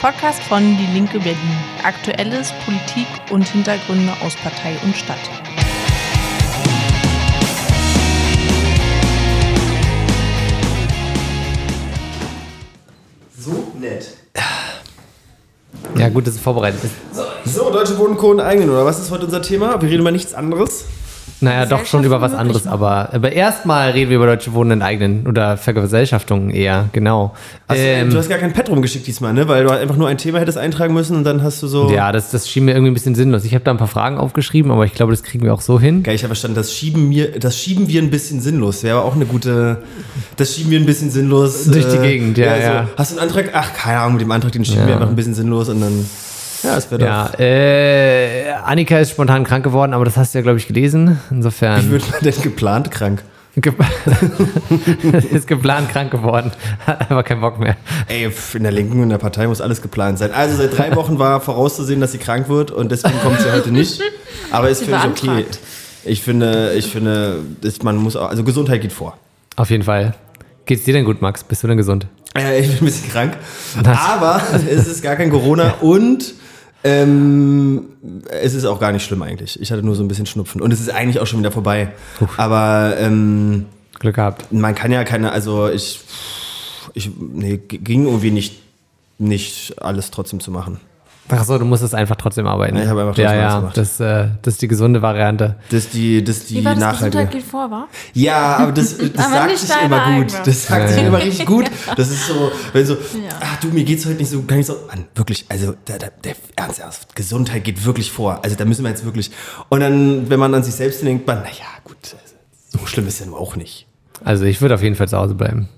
Podcast von Die Linke Berlin. Aktuelles, Politik und Hintergründe aus Partei und Stadt. So nett. Ja, gut, dass du vorbereitet. So, Deutsche und eigenen, oder was ist heute unser Thema? Wir reden über nichts anderes. Naja, doch schon über was anderes, aber, aber erstmal reden wir über Deutsche Wohnen in eigenen oder Vergesellschaftungen eher, genau. Hast Ähm, du, hast gar kein Pad rumgeschickt diesmal, ne? Weil du einfach nur ein Thema hättest eintragen müssen und dann hast du so. ja, das, das schien mir irgendwie ein bisschen sinnlos. Ich habe da ein paar Fragen aufgeschrieben, aber ich glaube, das kriegen wir auch so hin. Geil, ich habe verstanden, das schieben, mir, das schieben wir ein bisschen sinnlos. Wäre aber auch eine gute. Das schieben wir ein bisschen sinnlos. äh, Durch die Gegend, ja, ja. Hast du einen Antrag? Ach, keine Ahnung, mit dem Antrag, den schieben Ja. wir einfach ein bisschen sinnlos und dann. Ja, es wäre doch. Ja, äh, Annika ist spontan krank geworden, aber das hast du ja, glaube ich, gelesen. Wie Insofern wird man denn geplant krank? ge ist geplant krank geworden. Hat einfach keinen Bock mehr. Ey, in der Linken und in der Partei muss alles geplant sein. Also seit drei Wochen war vorauszusehen, dass sie krank wird und deswegen kommt sie heute nicht. Aber ist völlig okay. Ich finde, ich finde, man muss auch, also Gesundheit geht vor. Auf jeden Fall. Geht's dir denn gut, Max? Bist du denn gesund? Äh, ich bin ein bisschen krank. Das- Aber es ist gar kein Corona und ähm, es ist auch gar nicht schlimm eigentlich. Ich hatte nur so ein bisschen Schnupfen und es ist eigentlich auch schon wieder vorbei. Aber ähm, Glück gehabt. man kann ja keine, also ich, ich nee, ging irgendwie nicht, nicht alles trotzdem zu machen. Ach so, du musstest einfach trotzdem arbeiten. Ja, ich habe einfach ja, trotzdem ja, was gemacht. das, äh, das ist die gesunde Variante. Das ist die, das die Wie war das nachhaltige. Gesundheit geht vor, war? Ja, aber das, das Aber sagt sich immer gut. eigene. Das sagt sich immer richtig gut. Das ist so, wenn so, Ja. ach du, mir geht's heute nicht so, gar nicht so, Mann, wirklich, also der, der, der Ernst, ernst, Gesundheit geht wirklich vor. Also da müssen wir jetzt wirklich. Und dann, wenn man an sich selbst denkt, man, naja, gut, so schlimm ist ja nur auch nicht. Also ich würde auf jeden Fall zu Hause bleiben.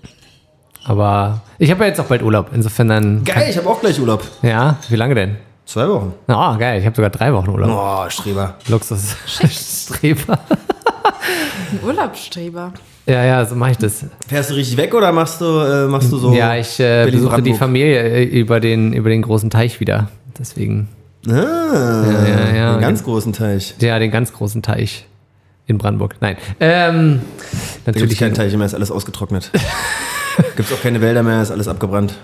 Aber ich habe ja jetzt auch bald Urlaub. Insofern dann. Geil, ich habe auch gleich Urlaub. Ja, wie lange denn? Zwei Wochen. Ah, geil. Ich habe sogar drei Wochen Urlaub. Oh, Streber. Luxus. Streber. Ein Urlaubsstreber. Ja, ja, so mache ich das. Fährst du richtig weg oder machst du, äh, machst du so? ja, ich äh, besuche die Berlin-Brandenburg? Familie äh, über den, über den großen Teich wieder. Deswegen. Ah, ja, ja. einen ganz großen Teich. Ja, den ganz großen Teich in Brandenburg. Nein. Ähm, Da natürlich. keinen Teich mehr, ist alles ausgetrocknet. gibt es auch keine Wälder mehr, ist alles abgebrannt.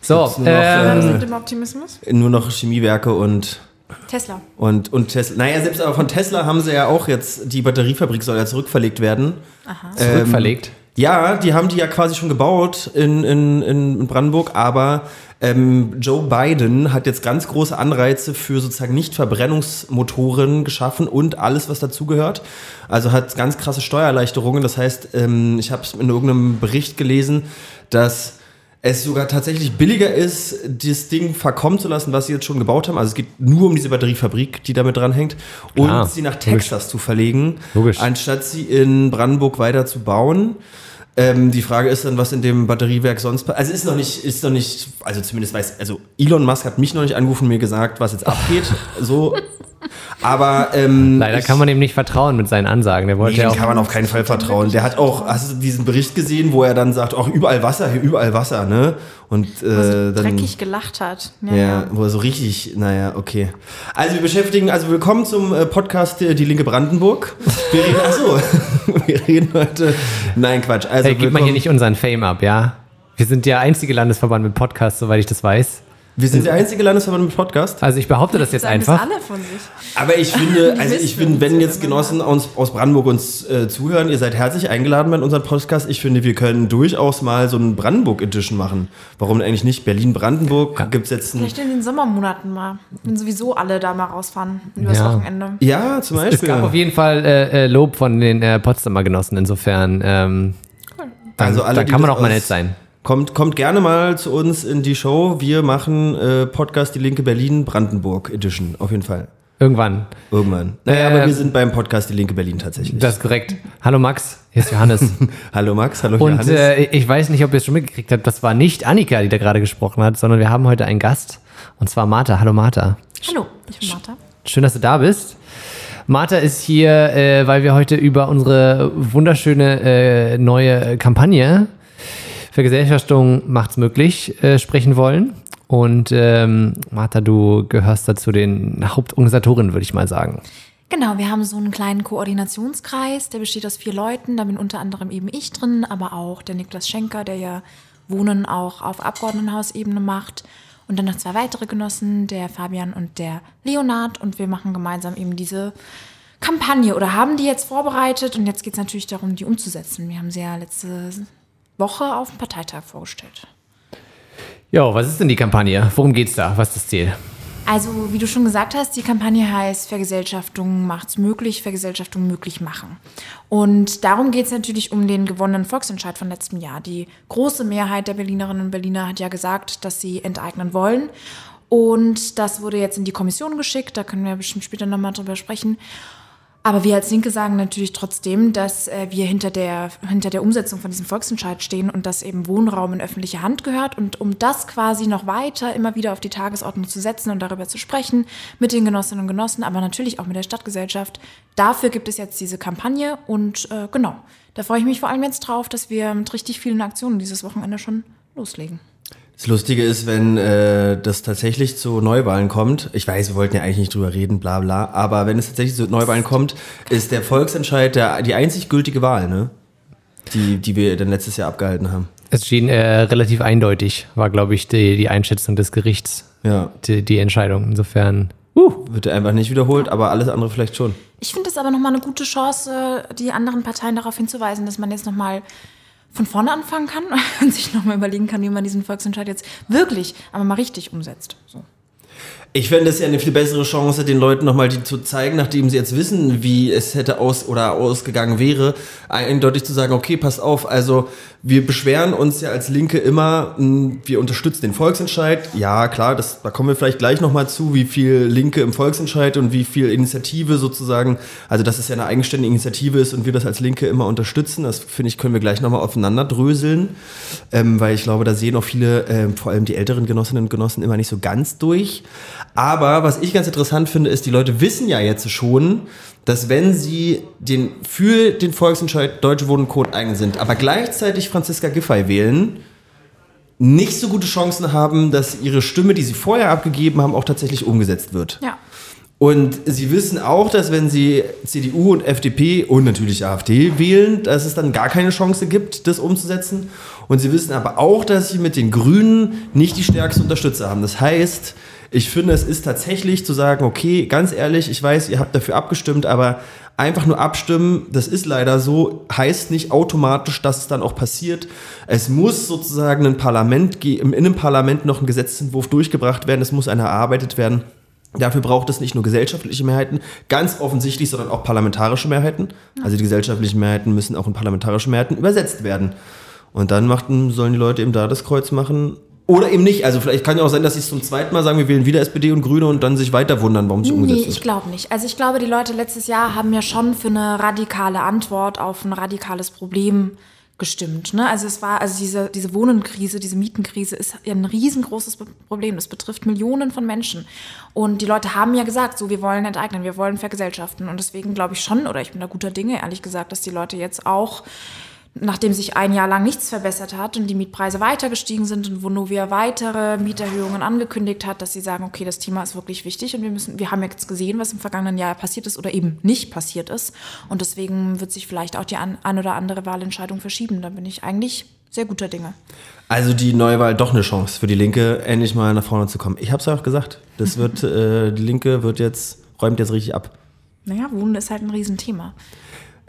So, nur noch, ähm, Mit dem Optimismus? Nur noch Chemiewerke und Tesla. Und, und Tesla. Naja, selbst aber von Tesla haben sie ja auch jetzt, die Batteriefabrik soll ja zurückverlegt werden. zurückverlegt. Ja, die haben die ja quasi schon gebaut in, in, in Brandenburg, aber ähm, Joe Biden hat jetzt ganz große Anreize für sozusagen Nicht-Verbrennungsmotoren geschaffen und alles, was dazugehört. Also hat ganz krasse Steuererleichterungen. Das heißt, ähm, ich habe es in irgendeinem Bericht gelesen, dass es sogar tatsächlich billiger ist, das Ding verkommen zu lassen, was sie jetzt schon gebaut haben. Also es geht nur um diese Batteriefabrik, die damit dranhängt. Und Klar, sie nach logisch. Texas zu verlegen, Logisch. anstatt sie in Brandenburg weiter zu bauen. Ähm, die Frage ist dann, was in dem Batteriewerk sonst pa- Also ist noch nicht, ist noch nicht, also zumindest weiß, also Elon Musk hat mich noch nicht angerufen und mir gesagt, was jetzt abgeht. So. Aber ähm, Leider ich- kann man ihm nicht vertrauen mit seinen Ansagen. Der Nee, wollte dem ja auch. kann man auf keinen Fall vertrauen. Der hat auch, hast du diesen Bericht gesehen, wo er dann sagt, auch überall Wasser, hier überall Wasser, ne? Und äh, dann. Dreckig gelacht hat. Ja, Ja, wo er so richtig, naja, okay. Also wir beschäftigen, also willkommen zum äh, Podcast äh, Die Linke Brandenburg. Wir reden, achso, wir reden heute, nein Quatsch. Also Hey, gib mal hier nicht unseren Fame ab, ja? Wir sind der einzige Landesverband mit Podcast, soweit ich das weiß. Wir sind der einzige Landesverband mit Podcast. Also ich behaupte das jetzt Sagen das einfach. alle von sich. Aber ich finde, also ich finde, wenn jetzt. Genossen aus, aus Brandenburg uns äh, zuhören, ihr seid herzlich eingeladen bei unserem Podcast. Ich finde, wir können durchaus mal so einen Brandenburg-Edition machen. Warum eigentlich nicht? Berlin-Brandenburg Ja. gibt es jetzt ein. Vielleicht in den Sommermonaten mal. Wenn sowieso alle da mal rausfahren. Übers Ja. Wochenende. Ja, zum Es Beispiel. gab auf jeden Fall äh, äh, Lob von den äh, Potsdamer Genossen. Insofern, ähm, dann, Also alle, da kann man das auch mal nett sein. Kommt, kommt gerne mal zu uns in die Show. Wir machen äh, Podcast Die Linke Berlin Brandenburg Edition. Auf jeden Fall. Irgendwann. Irgendwann. Naja, Äh, aber wir sind beim Podcast Die Linke Berlin tatsächlich. Das ist korrekt. Hallo Max, hier ist Johannes. hallo Max, hallo Und Johannes. äh, ich weiß nicht, ob ihr es schon mitgekriegt habt, das war nicht Annika, die da gerade gesprochen hat, sondern wir haben heute einen Gast. Und zwar Martha. Hallo Martha. Hallo, ich bin Martha. Schön, dass du da bist. Martha ist hier, äh, weil wir heute über unsere wunderschöne äh, neue Kampagne Vergesellschaftung macht's möglich äh, sprechen wollen. Und ähm, Martha, du gehörst dazu den Hauptorganisatorinnen, würde ich mal sagen. Genau, wir haben so einen kleinen Koordinationskreis, der besteht aus vier Leuten. Da bin unter anderem eben ich drin, aber auch der Niklas Schenker, der ja Wohnen auch auf Abgeordnetenhausebene macht. und dann noch zwei weitere Genossen, der Fabian und der Leonard. Und wir machen gemeinsam eben diese Kampagne oder haben die jetzt vorbereitet. Und jetzt geht es natürlich darum, die umzusetzen. Wir haben sie ja letzte Woche auf dem Parteitag vorgestellt. Ja, was ist denn die Kampagne? Worum geht's da? Was ist das Ziel? Also, wie du schon gesagt hast, die Kampagne heißt Vergesellschaftung macht's möglich, Vergesellschaftung möglich machen. Und darum geht es natürlich um den gewonnenen Volksentscheid von letztem Jahr. Die große Mehrheit der Berlinerinnen und Berliner hat ja gesagt, dass sie enteignen wollen. Und das wurde jetzt in die Kommission geschickt, da können wir bestimmt später nochmal drüber sprechen. Aber wir als Linke sagen natürlich trotzdem, dass äh, wir hinter der, hinter der Umsetzung von diesem Volksentscheid stehen und dass eben Wohnraum in öffentliche Hand gehört. Und um das quasi noch weiter immer wieder auf die Tagesordnung zu setzen und darüber zu sprechen mit den Genossinnen und Genossen, aber natürlich auch mit der Stadtgesellschaft, dafür gibt es jetzt diese Kampagne. Und äh, genau, da freue ich mich vor allem jetzt drauf, dass wir mit richtig vielen Aktionen dieses Wochenende schon loslegen. Das Lustige ist, wenn äh, das tatsächlich zu Neuwahlen kommt, ich weiß, wir wollten ja eigentlich nicht drüber reden, bla bla, aber wenn es tatsächlich zu Neuwahlen kommt, ist der Volksentscheid der, die einzig gültige Wahl, ne? Die, die wir dann letztes Jahr abgehalten haben. Es schien äh, relativ eindeutig, war, glaube ich, die, die Einschätzung des Gerichts, Ja. die, die Entscheidung. Insofern, Wird einfach nicht wiederholt, aber alles andere vielleicht schon. Ich finde es aber nochmal eine gute Chance, die anderen Parteien darauf hinzuweisen, dass man jetzt nochmal von vorne anfangen kann und sich nochmal überlegen kann, wie man diesen Volksentscheid jetzt wirklich, aber mal richtig umsetzt. So. Ich fände es ja eine viel bessere Chance, den Leuten nochmal die zu zeigen, nachdem sie jetzt wissen, wie es hätte aus oder ausgegangen wäre, eindeutig zu sagen, okay, passt auf, also wir beschweren uns ja als Linke immer, mh, wir unterstützen den Volksentscheid. Ja, klar, das, da kommen wir vielleicht gleich nochmal zu, wie viel Linke im Volksentscheid und wie viel Initiative sozusagen, also dass es ja eine eigenständige Initiative ist und wir das als Linke immer unterstützen. Das finde ich, können wir gleich nochmal aufeinander dröseln, ähm, weil ich glaube, da sehen auch viele, ähm, vor allem die älteren Genossinnen und Genossen, immer nicht so ganz durch. Aber was ich ganz interessant finde, ist, die Leute wissen ja jetzt schon, dass wenn sie den, für den Volksentscheid Deutsche Wohnen Code eigen sind, aber gleichzeitig Franziska Giffey wählen, nicht so gute Chancen haben, dass ihre Stimme, die sie vorher abgegeben haben, auch tatsächlich umgesetzt wird. Ja. Und sie wissen auch, dass wenn sie CDU und FDP und natürlich AfD wählen, dass es dann gar keine Chance gibt, das umzusetzen. Und sie wissen aber auch, dass sie mit den Grünen nicht die stärksten Unterstützer haben. Das heißt, ich finde, es ist tatsächlich zu sagen, okay, ganz ehrlich, ich weiß, ihr habt dafür abgestimmt, aber einfach nur abstimmen, das ist leider so, heißt nicht automatisch, dass es dann auch passiert. Es muss sozusagen ein Parlament, ge- im Innenparlament noch ein Gesetzentwurf durchgebracht werden, es muss einer erarbeitet werden. Dafür braucht es nicht nur gesellschaftliche Mehrheiten, ganz offensichtlich, sondern auch parlamentarische Mehrheiten. Also die gesellschaftlichen Mehrheiten müssen auch in parlamentarische Mehrheiten übersetzt werden. Und dann machten, sollen die Leute eben da das Kreuz machen. Oder eben nicht. Also vielleicht kann ja auch sein, dass sie es zum zweiten Mal sagen, wir wählen wieder SPD und Grüne und dann sich weiter wundern, warum sie Nee, umgesetzt ich wird. glaube nicht. Also ich glaube, die Leute letztes Jahr haben ja schon für eine radikale Antwort auf ein radikales Problem gestimmt. Ne? Also es war, also diese, diese Wohnenkrise, diese Mietenkrise ist ja ein riesengroßes Problem. Das betrifft Millionen von Menschen. Und die Leute haben ja gesagt, so, wir wollen enteignen, wir wollen vergesellschaften. Und deswegen glaube ich schon, oder ich bin da guter Dinge, ehrlich gesagt, dass die Leute jetzt auch nachdem sich ein Jahr lang nichts verbessert hat und die Mietpreise weiter gestiegen sind und Vonovia weitere Mieterhöhungen angekündigt hat, dass sie sagen, okay, das Thema ist wirklich wichtig und wir müssen, wir haben jetzt gesehen, was im vergangenen Jahr passiert ist oder eben nicht passiert ist und deswegen wird sich vielleicht auch die ein, ein oder andere Wahlentscheidung verschieben. Da bin ich eigentlich sehr guter Dinge. Also die Neuwahl doch eine Chance für die Linke, endlich mal nach vorne zu kommen. Ich habe es ja auch gesagt. Das wird, äh, die Linke wird jetzt, räumt jetzt richtig ab. Naja, Wohnen ist halt ein Riesenthema.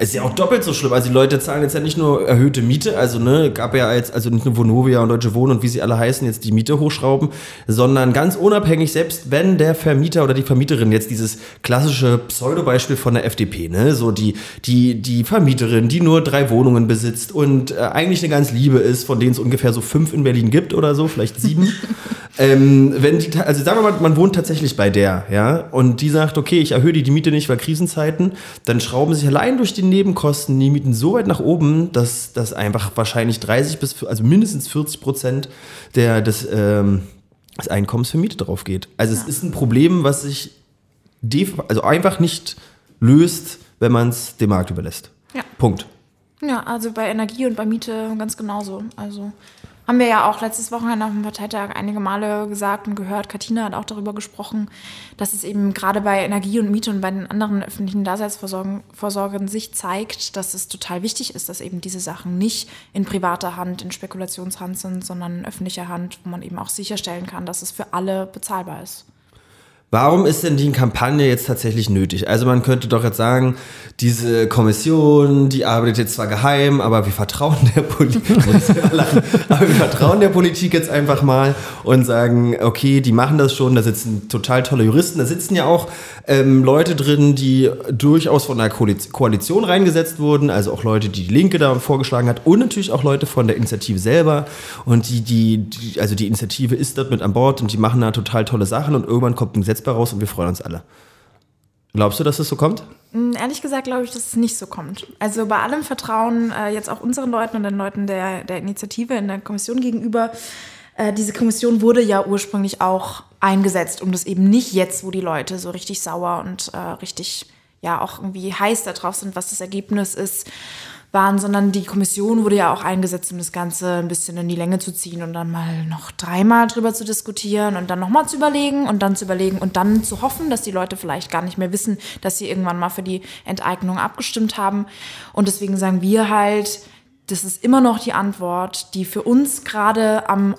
Es ist ja auch doppelt so schlimm. Also die Leute zahlen jetzt ja nicht nur erhöhte Miete, also ne, gab ja jetzt, also nicht nur Vonovia und Deutsche Wohnen und wie sie alle heißen, jetzt die Miete hochschrauben, sondern ganz unabhängig, selbst wenn der Vermieter oder die Vermieterin jetzt dieses klassische Pseudobeispiel von der FDP, ne, so die, die, die Vermieterin, die nur drei Wohnungen besitzt und äh, eigentlich eine ganz Liebe ist, von denen es ungefähr so fünf in Berlin gibt oder so, vielleicht sieben. ähm, wenn die, also sagen wir mal, man wohnt tatsächlich bei der, ja, und die sagt, okay, ich erhöhe die, die Miete nicht, weil Krisenzeiten, dann schrauben sich allein durch die Nebenkosten die Mieten so weit nach oben, dass das einfach wahrscheinlich 30 bis, also mindestens 40 Prozent der, des, ähm, des Einkommens für Miete drauf geht. Also es ist ein Problem, was sich also einfach nicht löst, wenn man es dem Markt überlässt. Ja. Punkt. Ja, also bei Energie und bei Miete ganz genauso. Also haben wir ja auch letztes Wochenende auf dem Parteitag einige Male gesagt und gehört. Katina hat auch darüber gesprochen, dass es eben gerade bei Energie und Miete und bei den anderen öffentlichen Daseinsvorsorgen sich zeigt, dass es total wichtig ist, dass eben diese Sachen nicht in privater Hand, in Spekulationshand sind, sondern in öffentlicher Hand, wo man eben auch sicherstellen kann, dass es für alle bezahlbar ist. Warum ist denn die Kampagne jetzt tatsächlich nötig? Also man könnte doch jetzt sagen, diese Kommission, die arbeitet jetzt zwar geheim, aber wir vertrauen der Politik, aber wir vertrauen der Politik jetzt einfach mal und sagen, okay, die machen das schon, da sitzen total tolle Juristen, da sitzen ja auch ähm, Leute drin, die durchaus von der Koalition reingesetzt wurden, also auch Leute, die die Linke da vorgeschlagen hat und natürlich auch Leute von der Initiative selber und die, die, die also die Initiative ist dort mit an Bord und die machen da total tolle Sachen und irgendwann kommt ein Gesetz Gesetz raus und wir freuen uns alle. Glaubst du, dass es so kommt? Mm, ehrlich gesagt glaube ich, dass es nicht so kommt. Also bei allem Vertrauen äh, jetzt auch unseren Leuten und den Leuten der, der Initiative in der Kommission gegenüber, äh, diese Kommission wurde ja ursprünglich auch eingesetzt, um das eben nicht jetzt, wo die Leute so richtig sauer und äh, richtig ja auch irgendwie heiß darauf sind, was das Ergebnis ist, waren, sondern die Kommission wurde ja auch eingesetzt, um das Ganze ein bisschen in die Länge zu ziehen und dann mal noch dreimal drüber zu diskutieren und dann nochmal zu überlegen und dann zu überlegen und dann zu hoffen, dass die Leute vielleicht gar nicht mehr wissen, dass sie irgendwann mal für die Enteignung abgestimmt haben. Und deswegen sagen wir halt, das ist immer noch die Antwort, die für uns gerade am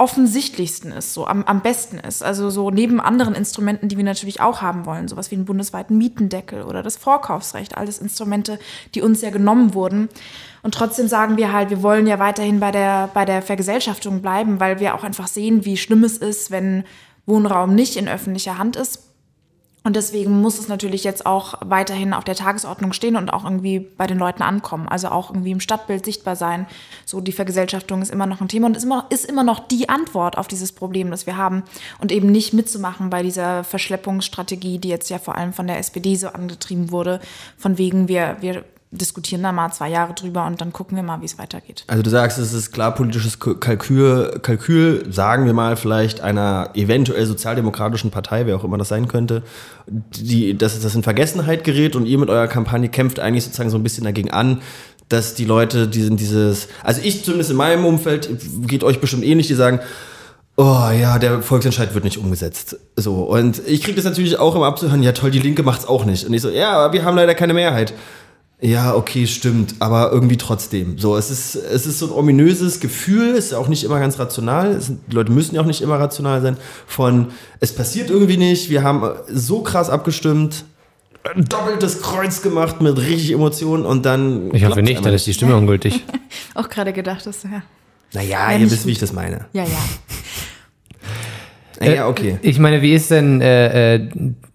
offensichtlichsten ist, so am, am besten ist. Also so neben anderen Instrumenten, die wir natürlich auch haben wollen, sowas wie einen bundesweiten Mietendeckel oder das Vorkaufsrecht, alles Instrumente, die uns ja genommen wurden. Und trotzdem sagen wir halt, wir wollen ja weiterhin bei der, bei der Vergesellschaftung bleiben, weil wir auch einfach sehen, wie schlimm es ist, wenn Wohnraum nicht in öffentlicher Hand ist und deswegen muss es natürlich jetzt auch weiterhin auf der Tagesordnung stehen und auch irgendwie bei den Leuten ankommen. Also auch irgendwie im Stadtbild sichtbar sein. So die Vergesellschaftung ist immer noch ein Thema und ist immer, ist immer noch die Antwort auf dieses Problem, das wir haben. Und eben nicht mitzumachen bei dieser Verschleppungsstrategie, die jetzt ja vor allem von der SPD so angetrieben wurde. Von wegen, wir, wir diskutieren da mal zwei Jahre drüber und dann gucken wir mal, wie es weitergeht. Also du sagst, es ist klar politisches Kalkül, Kalkül, sagen wir mal vielleicht einer eventuell sozialdemokratischen Partei, wer auch immer das sein könnte, die, dass das in Vergessenheit gerät und ihr mit eurer Kampagne kämpft eigentlich sozusagen so ein bisschen dagegen an, dass die Leute, die sind dieses, also ich zumindest in meinem Umfeld, geht euch bestimmt ähnlich, die sagen, oh ja, der Volksentscheid wird nicht umgesetzt. So, und ich kriege das natürlich auch immer abzuhören, ja toll, die Linke macht's auch nicht. Und ich so, ja, aber wir haben leider keine Mehrheit. Ja, okay, stimmt, aber irgendwie trotzdem. So, es ist, es ist so ein ominöses Gefühl, ist ja auch nicht immer ganz rational. Es, die Leute müssen ja auch nicht immer rational sein. Von, es passiert irgendwie nicht, wir haben so krass abgestimmt, ein doppeltes Kreuz gemacht mit richtig Emotionen und dann. Ich hoffe nicht, dann ist die Stimme ungültig. auch gerade gedacht, dass, ja. Naja, ja, ihr wisst, wie ich das meine. Ja, ja. Ja, okay. Ich meine, wie ist denn äh, äh,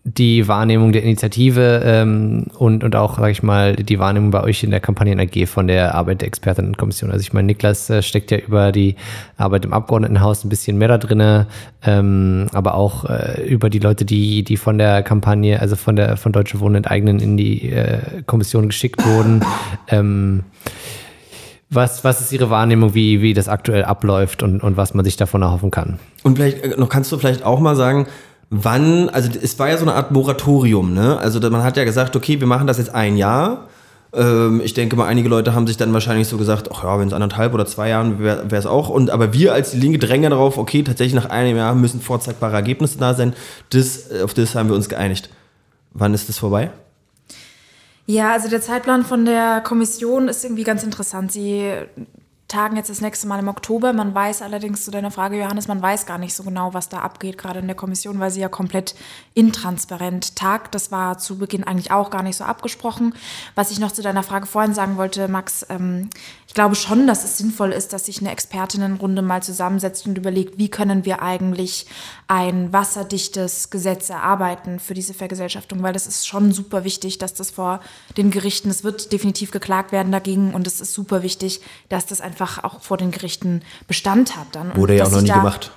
die Wahrnehmung der Initiative ähm, und, und auch, sag ich mal, die Wahrnehmung bei euch in der Kampagnen AG von der Arbeit der Expertinnenkommission? Also ich meine, Niklas äh, steckt ja über die Arbeit im Abgeordnetenhaus ein bisschen mehr da drin, ähm, aber auch äh, über die Leute, die, die von der Kampagne, also von der von Deutsche Wohnen enteignen, in die äh, Kommission geschickt wurden. Ähm, was, was ist Ihre Wahrnehmung, wie, wie das aktuell abläuft und, und was man sich davon erhoffen kann? Und vielleicht äh, noch kannst du vielleicht auch mal sagen, wann, also es war ja so eine Art Moratorium, ne? Also man hat ja gesagt, okay, wir machen das jetzt ein Jahr. Ähm, ich denke mal, einige Leute haben sich dann wahrscheinlich so gesagt, ach ja, wenn es anderthalb oder zwei Jahren wäre es auch. Und aber wir als die Linke drängen darauf, okay, tatsächlich nach einem Jahr müssen vorzeigbare Ergebnisse da sein. Das, auf das haben wir uns geeinigt. Wann ist das vorbei? Ja, also der Zeitplan von der Kommission ist irgendwie ganz interessant. Sie tagen jetzt das nächste Mal im Oktober. Man weiß allerdings zu deiner Frage, Johannes, man weiß gar nicht so genau, was da abgeht, gerade in der Kommission, weil sie ja komplett intransparent tagt. Das war zu Beginn eigentlich auch gar nicht so abgesprochen. Was ich noch zu deiner Frage vorhin sagen wollte, Max, ähm, ich glaube schon, dass es sinnvoll ist, dass sich eine Expertinnenrunde mal zusammensetzt und überlegt, wie können wir eigentlich ein wasserdichtes Gesetz erarbeiten für diese Vergesellschaftung, weil das ist schon super wichtig, dass das vor den Gerichten, es wird definitiv geklagt werden dagegen und es ist super wichtig, dass das einfach auch vor den Gerichten Bestand hat dann. Wurde ja auch noch nie gemacht.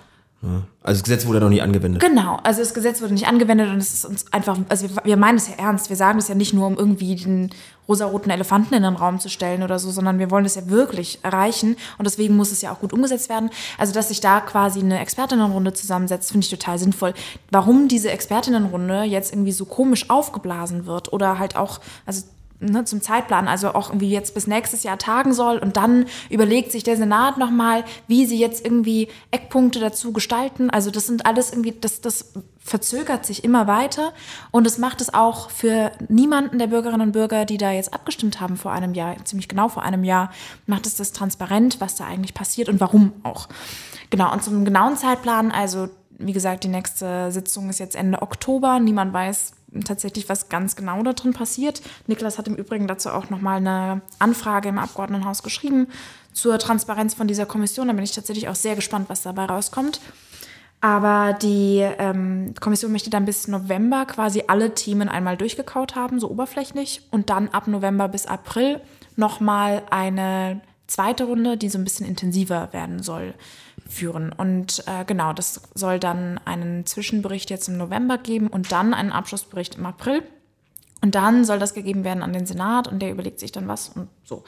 Also das Gesetz wurde noch nie angewendet. Genau, also das Gesetz wurde nicht angewendet und es ist uns einfach, also wir, wir meinen es ja ernst, wir sagen das ja nicht nur, um irgendwie den rosaroten Elefanten in den Raum zu stellen oder so, sondern wir wollen das ja wirklich erreichen und deswegen muss es ja auch gut umgesetzt werden. Also dass sich da quasi eine Expertinnenrunde zusammensetzt, finde ich total sinnvoll. Warum diese Expertinnenrunde jetzt irgendwie so komisch aufgeblasen wird oder halt auch, also ne, zum Zeitplan, also auch irgendwie jetzt bis nächstes Jahr tagen soll und dann überlegt sich der Senat nochmal, wie sie jetzt irgendwie Eckpunkte dazu gestalten. Also das sind alles irgendwie, das, das verzögert sich immer weiter und es macht es auch für niemanden der Bürgerinnen und Bürger, die da jetzt abgestimmt haben vor einem Jahr, ziemlich genau vor einem Jahr, macht es das transparent, was da eigentlich passiert und warum auch. Genau, und zum genauen Zeitplan, also wie gesagt, die nächste Sitzung ist jetzt Ende Oktober. Niemand weiß tatsächlich, was ganz genau da drin passiert. Niklas hat im Übrigen dazu auch nochmal eine Anfrage im Abgeordnetenhaus geschrieben zur Transparenz von dieser Kommission. Da bin ich tatsächlich auch sehr gespannt, was dabei rauskommt. Aber die ähm, Kommission möchte dann bis November quasi alle Themen einmal durchgekaut haben, so oberflächlich, und dann ab November bis April nochmal eine zweite Runde, die so ein bisschen intensiver werden soll führen. Und äh, genau, das soll dann einen Zwischenbericht jetzt im November geben und dann einen Abschlussbericht im April. Und dann soll das gegeben werden an den Senat und der überlegt sich dann was und so.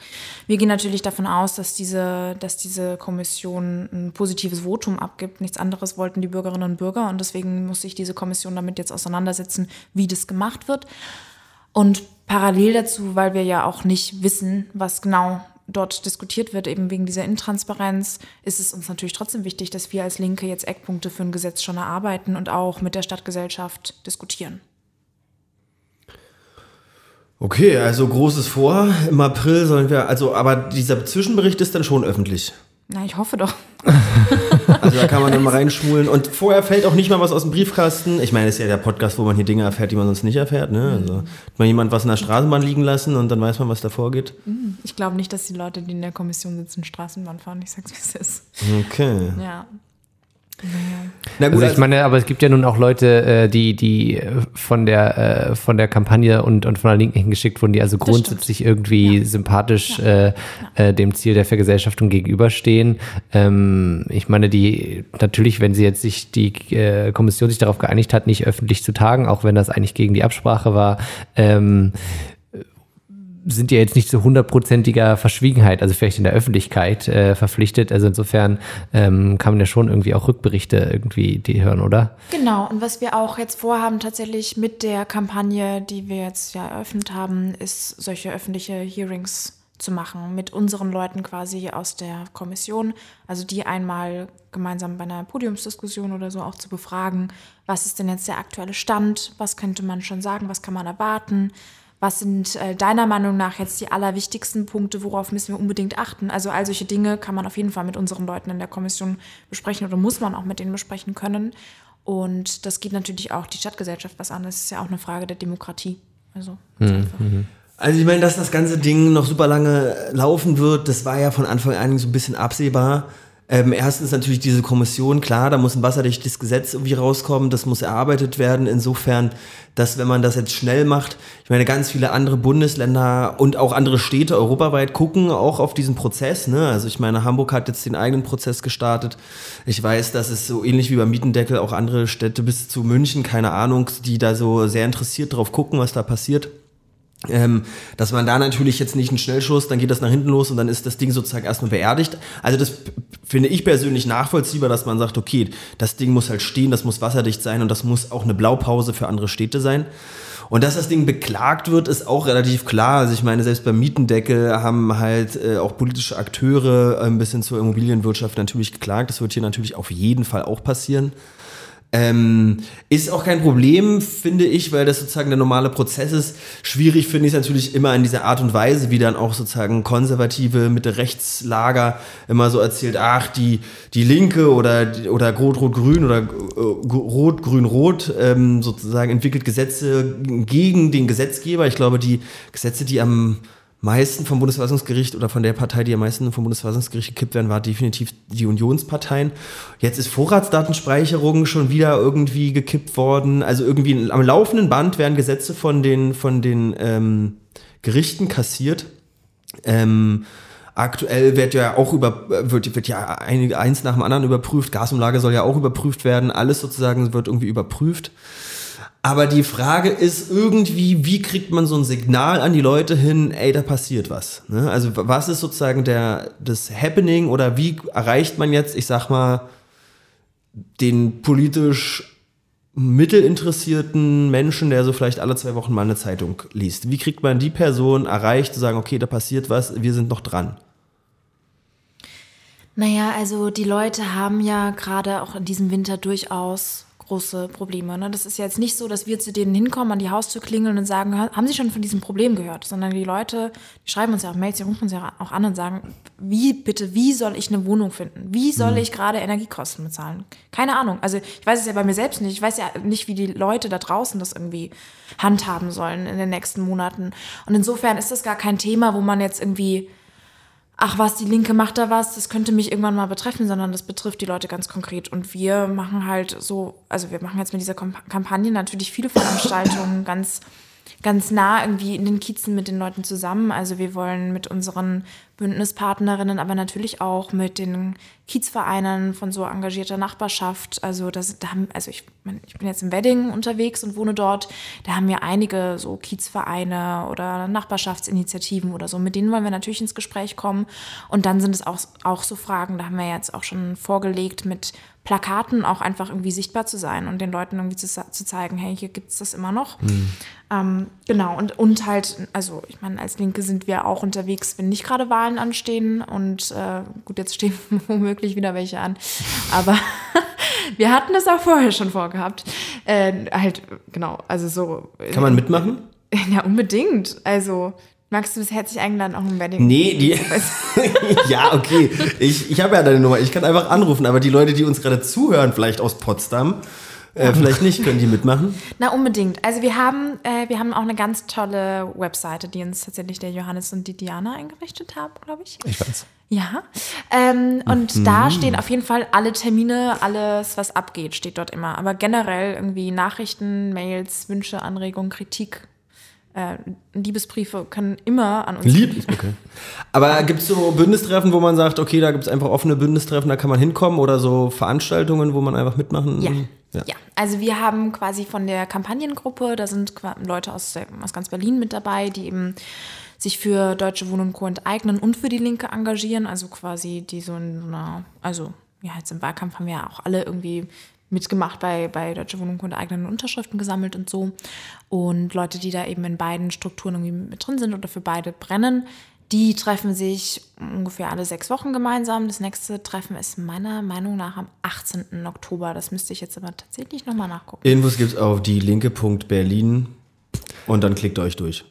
Wir gehen natürlich davon aus, dass diese, dass diese Kommission ein positives Votum abgibt. Nichts anderes wollten die Bürgerinnen und Bürger und deswegen muss sich diese Kommission damit jetzt auseinandersetzen, wie das gemacht wird. Und parallel dazu, weil wir ja auch nicht wissen, was genau dort diskutiert wird, eben wegen dieser Intransparenz, ist es uns natürlich trotzdem wichtig, dass wir als Linke jetzt Eckpunkte für ein Gesetz schon erarbeiten und auch mit der Stadtgesellschaft diskutieren. Okay, also großes Vor. Im April sollen wir, also, aber dieser Zwischenbericht ist dann schon öffentlich. Na, ich hoffe doch. Also da kann man dann mal reinschmulen. Und vorher fällt auch nicht mal was aus dem Briefkasten. Ich meine, es ist ja der Podcast, wo man hier Dinge erfährt, die man sonst nicht erfährt. Ne? Also hat mal jemand was in der Straßenbahn liegen lassen und dann weiß man, was da vorgeht. Ich glaube nicht, dass die Leute, die in der Kommission sitzen, Straßenbahn fahren. Ich sag's, wie es ist. Okay. Ja. Na gut, Also ich meine, aber es gibt ja nun auch Leute, äh, die, die äh, von der, äh, von der Kampagne und, und von der Linken hingeschickt wurden, die also grundsätzlich irgendwie sympathisch Äh, äh, dem Ziel der Vergesellschaftung gegenüberstehen. Ähm, ich meine, die natürlich, wenn sie jetzt sich die äh, Kommission sich darauf geeinigt hat, nicht öffentlich zu tagen, auch wenn das eigentlich gegen die Absprache war, ähm, sind ja jetzt nicht zu hundertprozentiger Verschwiegenheit, also vielleicht in der Öffentlichkeit äh, verpflichtet. Also insofern ähm, kann man ja schon irgendwie auch Rückberichte irgendwie die hören, oder? Genau, und was wir auch jetzt vorhaben, tatsächlich mit der Kampagne, die wir jetzt ja eröffnet haben, ist solche öffentliche Hearings zu machen mit unseren Leuten quasi aus der Kommission, also die einmal gemeinsam bei einer Podiumsdiskussion oder so auch zu befragen, was ist denn jetzt der aktuelle Stand, was könnte man schon sagen, was kann man erwarten, was sind äh, deiner Meinung nach jetzt die allerwichtigsten Punkte, worauf müssen wir unbedingt achten? Also all solche Dinge kann man auf jeden Fall mit unseren Leuten in der Kommission besprechen oder muss man auch mit denen besprechen können. Und das geht natürlich auch die Stadtgesellschaft was an. Das ist ja auch eine Frage der Demokratie. Also ganz einfach. Also ich meine, dass das ganze Ding noch super lange laufen wird, das war ja von Anfang an so ein bisschen absehbar. Ähm, erstens natürlich diese Kommission, klar, da muss ein wasserdichtes Gesetz irgendwie rauskommen, das muss erarbeitet werden. Insofern, dass wenn man das jetzt schnell macht, ich meine, ganz viele andere Bundesländer und auch andere Städte europaweit gucken auch auf diesen Prozess. Ne? Also ich meine, Hamburg hat jetzt den eigenen Prozess gestartet. Ich weiß, dass es so ähnlich wie beim Mietendeckel auch andere Städte bis zu München, keine Ahnung, die da so sehr interessiert drauf gucken, was da passiert. Ähm, dass man da natürlich jetzt nicht einen Schnellschuss, dann geht das nach hinten los und dann ist das Ding sozusagen erstmal beerdigt. Also das finde ich persönlich nachvollziehbar, dass man sagt, okay, das Ding muss halt stehen, das muss wasserdicht sein und das muss auch eine Blaupause für andere Städte sein. Und dass das Ding beklagt wird, ist auch relativ klar. Also ich meine, selbst beim Mietendeckel haben halt äh, auch politische Akteure ein bisschen zur Immobilienwirtschaft natürlich geklagt. Das wird hier natürlich auf jeden Fall auch passieren. Ähm, ist auch kein Problem, finde ich, weil das sozusagen der normale Prozess ist. Schwierig finde ich es natürlich immer in dieser Art und Weise, wie dann auch sozusagen konservative Mitte-Rechtslager immer so erzählt, ach, die, die Linke oder, oder Rot-Rot-Grün oder äh, Rot-Grün-Rot ähm, sozusagen entwickelt Gesetze gegen den Gesetzgeber. Ich glaube, die Gesetze, die am meisten vom Bundesverfassungsgericht oder von der Partei, die am meisten vom Bundesverfassungsgericht gekippt werden, war definitiv die Unionsparteien. Jetzt ist Vorratsdatenspeicherung schon wieder irgendwie gekippt worden. Also irgendwie am laufenden Band werden Gesetze von den, von den ähm, Gerichten kassiert. Ähm, aktuell wird ja auch über, wird, wird ja ein, eins nach dem anderen überprüft. Gasumlage soll ja auch überprüft werden. Alles sozusagen wird irgendwie überprüft. Aber die Frage ist irgendwie, wie kriegt man so ein Signal an die Leute hin, ey, da passiert was. Ne? Also was ist sozusagen der, das Happening oder wie erreicht man jetzt, ich sag mal, den politisch mittelinteressierten Menschen, der so vielleicht alle zwei Wochen mal eine Zeitung liest? Wie kriegt man die Person erreicht, zu sagen, okay, da passiert was, wir sind noch dran? Naja, also die Leute haben ja gerade auch in diesem Winter durchaus große Probleme. Ne? Das ist ja jetzt nicht so, dass wir zu denen hinkommen, an die Haustür klingeln und sagen, haben Sie schon von diesem Problem gehört? Sondern die Leute, die schreiben uns ja auch Mails, die rufen uns ja auch an und sagen, wie bitte, wie soll ich eine Wohnung finden? Wie soll ich gerade Energiekosten bezahlen? Keine Ahnung. Also ich weiß es ja bei mir selbst nicht. Ich weiß ja nicht, wie die Leute da draußen das irgendwie handhaben sollen in den nächsten Monaten. Und insofern ist das gar kein Thema, wo man jetzt irgendwie ach was, die Linke macht da was, das könnte mich irgendwann mal betreffen, sondern das betrifft die Leute ganz konkret. Und wir machen halt so, also wir machen jetzt mit dieser Kamp Kampagne natürlich viele Veranstaltungen ganz ganz nah irgendwie in den Kiezen mit den Leuten zusammen. Also wir wollen mit unseren Bündnispartnerinnen, aber natürlich auch mit den Kiezvereinen von so engagierter Nachbarschaft. Also das, da haben, also ich, ich bin jetzt im Wedding unterwegs und wohne dort. Da haben wir einige so Kiezvereine oder Nachbarschaftsinitiativen oder so. Mit denen wollen wir natürlich ins Gespräch kommen. Und dann sind es auch, auch so Fragen, da haben wir jetzt auch schon vorgelegt mit Plakaten auch einfach irgendwie sichtbar zu sein und den Leuten irgendwie zu, zu zeigen, hey, hier gibt es das immer noch. Mhm. Ähm, genau, und, und halt, also ich meine, als Linke sind wir auch unterwegs, wenn nicht gerade Wahlen anstehen und äh, gut, jetzt stehen womöglich wieder welche an, aber wir hatten das auch vorher schon vorgehabt. Äh, halt, genau, also so. Kann man mitmachen? Ja, unbedingt. Also Magst du das herzlich eingeladen, auch im Wedding? Nee, die. ja, okay. Ich, ich habe ja deine Nummer. Ich kann einfach anrufen, aber die Leute, die uns gerade zuhören, vielleicht aus Potsdam, äh, vielleicht nicht, können die mitmachen? Na, unbedingt. Also wir haben, äh, wir haben auch eine ganz tolle Webseite, die uns tatsächlich der Johannes und die Diana eingerichtet haben, glaube ich. Ich weiß. Ja. Ähm, und mhm. da stehen auf jeden Fall alle Termine, alles, was abgeht, steht dort immer. Aber generell irgendwie Nachrichten, Mails, Wünsche, Anregungen, Kritik, äh, Liebesbriefe können immer an uns Lieb okay. Aber gibt es so Bündnistreffen, wo man sagt, okay, da gibt es einfach offene Bündnistreffen, da kann man hinkommen oder so Veranstaltungen, wo man einfach mitmachen ja. ja. Ja. also wir haben quasi von der Kampagnengruppe, da sind Leute aus, aus ganz Berlin mit dabei, die eben sich für Deutsche Wohnen und Co. enteignen und für die Linke engagieren, also quasi die so in einer, also ja, jetzt im Wahlkampf haben wir ja auch alle irgendwie mitgemacht bei, bei Deutsche Wohnung und eigenen Unterschriften gesammelt und so. Und Leute, die da eben in beiden Strukturen irgendwie mit drin sind oder für beide brennen, die treffen sich ungefähr alle sechs Wochen gemeinsam. Das nächste Treffen ist meiner Meinung nach am 18. Oktober. Das müsste ich jetzt aber tatsächlich nochmal nachgucken. Infos gibt es auf die linke.berlin und dann klickt euch durch.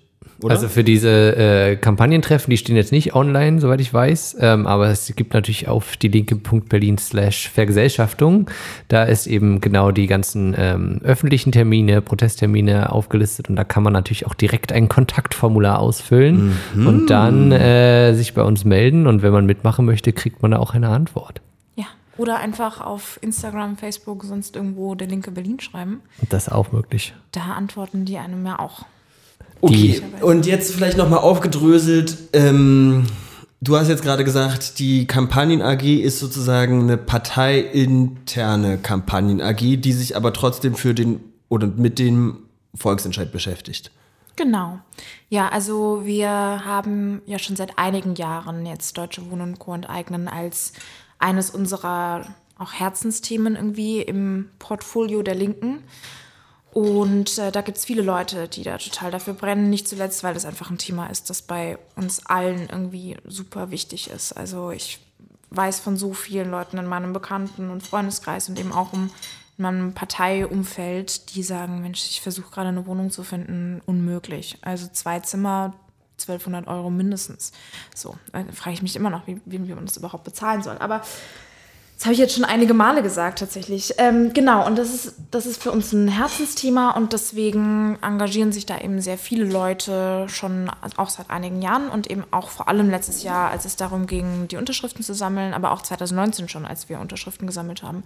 Oder? Also für diese äh, Kampagnentreffen, die stehen jetzt nicht online, soweit ich weiß, ähm, aber es gibt natürlich auf die linke.berlin slash Vergesellschaftung. Da ist eben genau die ganzen ähm, öffentlichen Termine, Protesttermine aufgelistet und da kann man natürlich auch direkt ein Kontaktformular ausfüllen mhm. und dann äh, sich bei uns melden und wenn man mitmachen möchte, kriegt man da auch eine Antwort. Ja, oder einfach auf Instagram, Facebook, sonst irgendwo der Linke Berlin schreiben. Das ist auch möglich. Da antworten die einem ja auch. Okay, und jetzt vielleicht nochmal aufgedröselt. Ähm, du hast jetzt gerade gesagt, die Kampagnen AG ist sozusagen eine parteiinterne Kampagnen AG, die sich aber trotzdem für den oder mit dem Volksentscheid beschäftigt. Genau. Ja, also wir haben ja schon seit einigen Jahren jetzt Deutsche Wohnen und Co. enteignen als eines unserer auch Herzensthemen irgendwie im Portfolio der Linken. Und äh, da gibt es viele Leute, die da total dafür brennen. Nicht zuletzt, weil das einfach ein Thema ist, das bei uns allen irgendwie super wichtig ist. Also ich weiß von so vielen Leuten in meinem Bekannten- und Freundeskreis und eben auch in meinem Parteiumfeld, die sagen, Mensch, ich versuche gerade eine Wohnung zu finden, unmöglich. Also zwei Zimmer, 1200 Euro mindestens. So, da frage ich mich immer noch, wie, wie man das überhaupt bezahlen soll. Aber das habe ich jetzt schon einige Male gesagt, tatsächlich. Ähm, genau, und das ist, das ist für uns ein Herzensthema und deswegen engagieren sich da eben sehr viele Leute schon auch seit einigen Jahren und eben auch vor allem letztes Jahr, als es darum ging, die Unterschriften zu sammeln, aber auch 2019 schon, als wir Unterschriften gesammelt haben.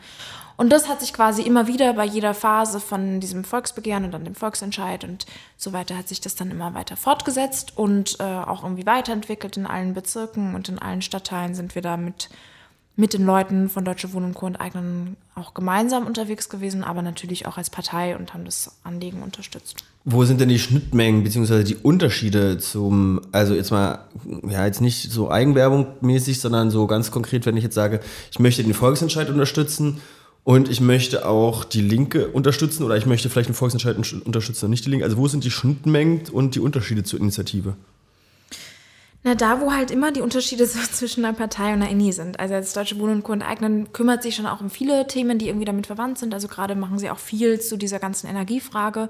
Und das hat sich quasi immer wieder bei jeder Phase von diesem Volksbegehren und dann dem Volksentscheid und so weiter hat sich das dann immer weiter fortgesetzt und äh, auch irgendwie weiterentwickelt in allen Bezirken und in allen Stadtteilen sind wir da mit mit den Leuten von Deutsche Wohnen Co. enteignen auch gemeinsam unterwegs gewesen, aber natürlich auch als Partei und haben das Anliegen unterstützt. Wo sind denn die Schnittmengen bzw. die Unterschiede zum, also jetzt mal, ja, jetzt nicht so Eigenwerbung mäßig, sondern so ganz konkret, wenn ich jetzt sage, ich möchte den Volksentscheid unterstützen Und ich möchte auch die Linke unterstützen oder ich möchte vielleicht einen Volksentscheid unterstützen und nicht die Linke. Also wo sind die Schnittmengen und die Unterschiede zur Initiative? Na, da, wo halt immer die Unterschiede so zwischen einer Partei und einer INI sind. Also als Deutsche Wohnen und Co. enteignen kümmert sich schon auch um viele Themen, die irgendwie damit verwandt sind. Also gerade machen sie auch viel zu dieser ganzen Energiefrage.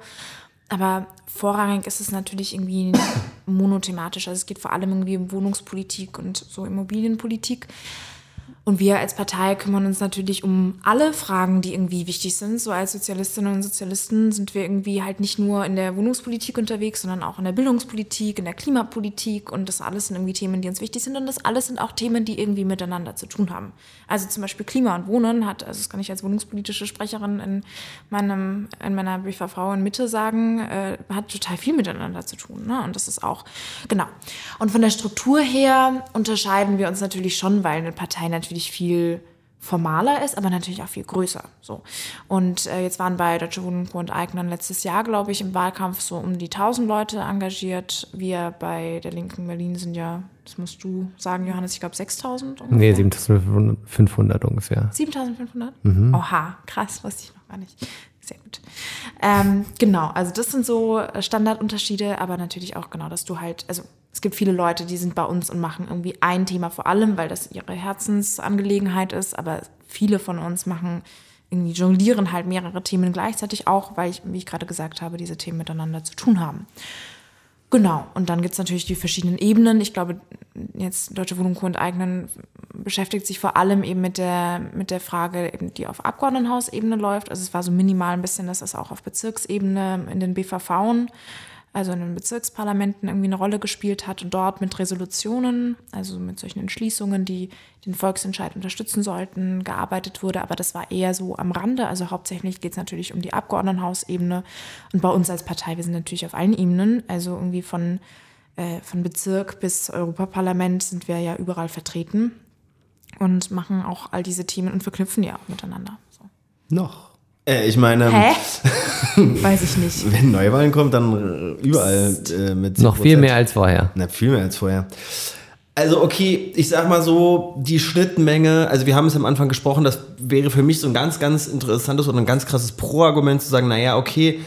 Aber vorrangig ist es natürlich irgendwie monothematisch. Also es geht vor allem irgendwie um Wohnungspolitik und so Immobilienpolitik. Und wir als Partei kümmern uns natürlich um alle Fragen, die irgendwie wichtig sind. So als Sozialistinnen und Sozialisten sind wir irgendwie halt nicht nur in der Wohnungspolitik unterwegs, sondern auch in der Bildungspolitik, in der Klimapolitik. Und das alles sind irgendwie Themen, die uns wichtig sind. Und das alles sind auch Themen, die irgendwie miteinander zu tun haben. Also zum Beispiel Klima und Wohnen hat, also das kann ich als wohnungspolitische Sprecherin in meinem, in meiner BVV in Mitte sagen, äh, hat total viel miteinander zu tun. Ne? Und das ist auch, genau. Und von der Struktur her unterscheiden wir uns natürlich schon, weil eine Partei natürlich natürlich viel formaler ist, aber natürlich auch viel größer. So. Und äh, jetzt waren bei Deutsche Wohnen und Eignern letztes Jahr, glaube ich, im Wahlkampf so um die 1000 Leute engagiert. Wir bei der Linken Berlin sind ja, das musst du sagen, Johannes, ich glaube 6000 ungefähr. Nee, 7500 ungefähr. 7500? Mhm. Oha, krass, wusste ich noch gar nicht. Sehr gut. Ähm, genau, also das sind so Standardunterschiede, aber natürlich auch genau, dass du halt, also es gibt viele Leute, die sind bei uns und machen irgendwie ein Thema vor allem, weil das ihre Herzensangelegenheit ist, aber viele von uns machen irgendwie jonglieren halt mehrere Themen gleichzeitig auch, weil ich, wie ich gerade gesagt habe, diese Themen miteinander zu tun haben. Genau, und dann gibt es natürlich die verschiedenen Ebenen. Ich glaube, jetzt Deutsche Wohnung Co. enteignen beschäftigt sich vor allem eben mit der, mit der Frage, eben, die auf Abgeordnetenhausebene läuft. Also es war so minimal ein bisschen, dass es auch auf Bezirksebene in den BVVen also in den Bezirksparlamenten irgendwie eine Rolle gespielt hat und dort mit Resolutionen, also mit solchen Entschließungen, die den Volksentscheid unterstützen sollten, gearbeitet wurde. Aber das war eher so am Rande. Also hauptsächlich geht es natürlich um die Abgeordnetenhausebene. Und bei uns als Partei, wir sind natürlich auf allen Ebenen, also irgendwie von, äh, von Bezirk bis Europaparlament sind wir ja überall vertreten und machen auch all diese Themen und verknüpfen die auch miteinander. So. Noch. Äh, ich meine. Hä? Weiß ich nicht. Wenn Neuwahlen kommt, dann überall äh, mit 10%. Noch viel mehr als vorher. Na, viel mehr als vorher. Also okay, ich sag mal so, die Schnittmenge, also wir haben es am Anfang gesprochen, das wäre für mich so ein ganz, ganz interessantes oder ein ganz krasses Pro-Argument zu sagen, naja, okay,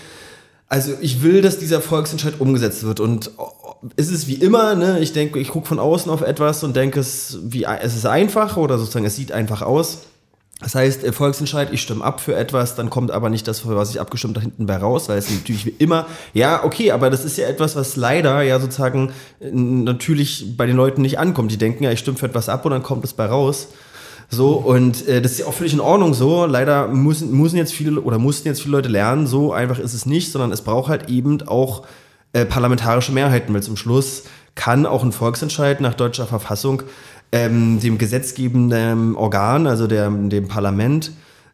also ich will, dass dieser Volksentscheid umgesetzt wird und ist es wie immer, ne? ich denke, ich gucke von außen auf etwas und denke, es, wie, es ist einfach oder sozusagen es sieht einfach aus. Das heißt, Volksentscheid, ich stimme ab für etwas, dann kommt aber nicht das, was ich abgestimmt da hinten bei raus, weil es natürlich wie immer, ja, okay, aber das ist ja etwas, was leider ja sozusagen natürlich bei den Leuten nicht ankommt. Die denken ja, ich stimme für etwas ab und dann kommt es bei raus. So, und äh, das ist ja auch völlig in Ordnung so. Leider müssen, müssen jetzt viele oder mussten jetzt viele Leute lernen, so einfach ist es nicht, sondern es braucht halt eben auch äh, parlamentarische Mehrheiten, weil zum Schluss kann auch ein Volksentscheid nach deutscher Verfassung ähm, dem gesetzgebenden Organ, also der, dem Parlament,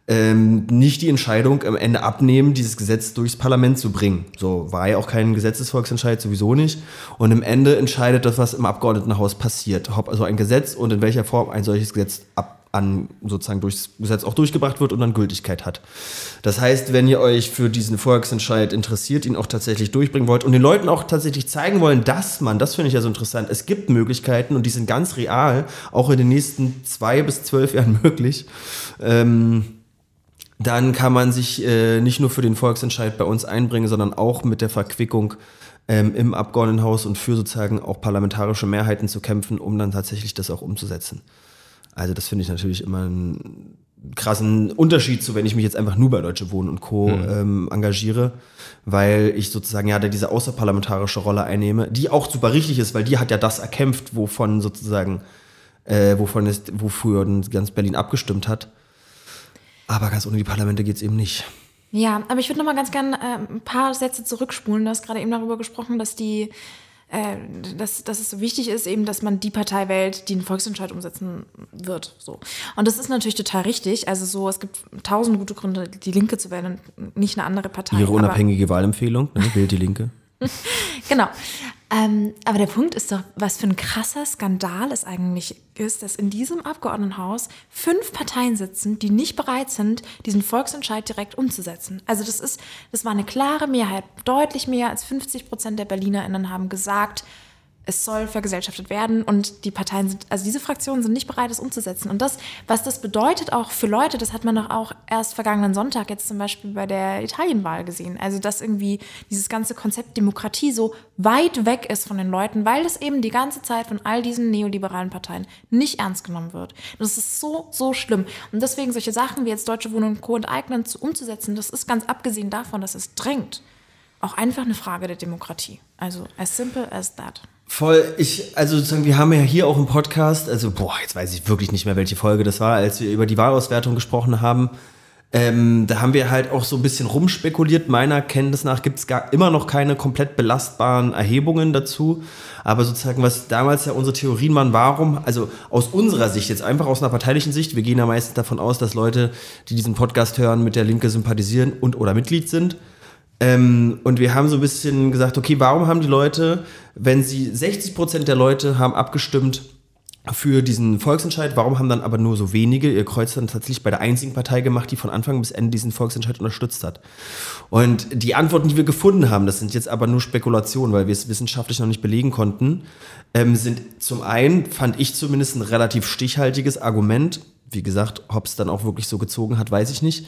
ähm, nicht die Entscheidung am Ende abnehmen, dieses Gesetz durchs Parlament zu bringen. So war ja auch kein Gesetzesvolksentscheid, sowieso nicht. Und im Ende entscheidet das, was im Abgeordnetenhaus passiert. Ob also ein Gesetz und in welcher Form ein solches Gesetz ab, an sozusagen durchs Gesetz auch durchgebracht wird und dann Gültigkeit hat. Das heißt, wenn ihr euch für diesen Volksentscheid interessiert, ihn auch tatsächlich durchbringen wollt und den Leuten auch tatsächlich zeigen wollen, dass man, das finde ich ja so interessant, es gibt Möglichkeiten und die sind ganz real, auch in den nächsten zwei bis zwölf Jahren möglich. Ähm, dann kann man sich äh, nicht nur für den Volksentscheid bei uns einbringen, sondern auch mit der Verquickung ähm, im Abgeordnetenhaus und für sozusagen auch parlamentarische Mehrheiten zu kämpfen, um dann tatsächlich das auch umzusetzen. Also das finde ich natürlich immer einen krassen Unterschied zu, wenn ich mich jetzt einfach nur bei Deutsche Wohnen und Co. Mhm. Ähm, engagiere, weil ich sozusagen ja diese außerparlamentarische Rolle einnehme, die auch super richtig ist, weil die hat ja das erkämpft, wovon sozusagen, äh, wovon es, wofür ganz Berlin abgestimmt hat. Aber ganz ohne die Parlamente geht es eben nicht. Ja, aber ich würde noch mal ganz gerne äh, ein paar Sätze zurückspulen. Du hast gerade eben darüber gesprochen, dass die äh, dass, dass es so wichtig ist, eben, dass man die Partei wählt, die einen Volksentscheid umsetzen wird. So. Und das ist natürlich total richtig. Also so, es gibt tausend gute Gründe, die Linke zu wählen und nicht eine andere Partei. Ihre unabhängige Wahlempfehlung, ne? wählt die Linke. genau. Ähm, aber der Punkt ist doch, was für ein krasser Skandal es eigentlich ist, dass in diesem Abgeordnetenhaus fünf Parteien sitzen, die nicht bereit sind, diesen Volksentscheid direkt umzusetzen. Also das ist, das war eine klare Mehrheit. Deutlich mehr als 50 Prozent der BerlinerInnen haben gesagt, es soll vergesellschaftet werden und die Parteien sind, also diese Fraktionen sind nicht bereit, es umzusetzen. Und das, was das bedeutet auch für Leute, das hat man doch auch erst vergangenen Sonntag jetzt zum Beispiel bei der Italienwahl gesehen. Also dass irgendwie dieses ganze Konzept Demokratie so weit weg ist von den Leuten, weil das eben die ganze Zeit von all diesen neoliberalen Parteien nicht ernst genommen wird. Das ist so, so schlimm. Und deswegen solche Sachen wie jetzt Deutsche Wohnen und Co. enteignen zu umzusetzen, das ist ganz abgesehen davon, dass es drängt, auch einfach eine Frage der Demokratie. Also as simple as that. Voll, ich, also sozusagen, wir haben ja hier auch im Podcast, also boah, jetzt weiß ich wirklich nicht mehr, welche Folge das war, als wir über die Wahlauswertung gesprochen haben. Ähm, da haben wir halt auch so ein bisschen rumspekuliert. Meiner Kenntnis nach gibt es gar immer noch keine komplett belastbaren Erhebungen dazu. Aber sozusagen, was damals ja unsere Theorien waren, warum, also aus unserer Sicht, jetzt einfach aus einer parteilichen Sicht, wir gehen ja meistens davon aus, dass Leute, die diesen Podcast hören, mit der Linke sympathisieren und oder Mitglied sind. Ähm, und wir haben so ein bisschen gesagt, okay, warum haben die Leute, wenn sie 60 Prozent der Leute haben abgestimmt für diesen Volksentscheid, warum haben dann aber nur so wenige ihr Kreuz dann tatsächlich bei der einzigen Partei gemacht, die von Anfang bis Ende diesen Volksentscheid unterstützt hat? Und die Antworten, die wir gefunden haben, das sind jetzt aber nur Spekulationen, weil wir es wissenschaftlich noch nicht belegen konnten, ähm, sind zum einen, fand ich zumindest ein relativ stichhaltiges Argument. Wie gesagt, ob es dann auch wirklich so gezogen hat, weiß ich nicht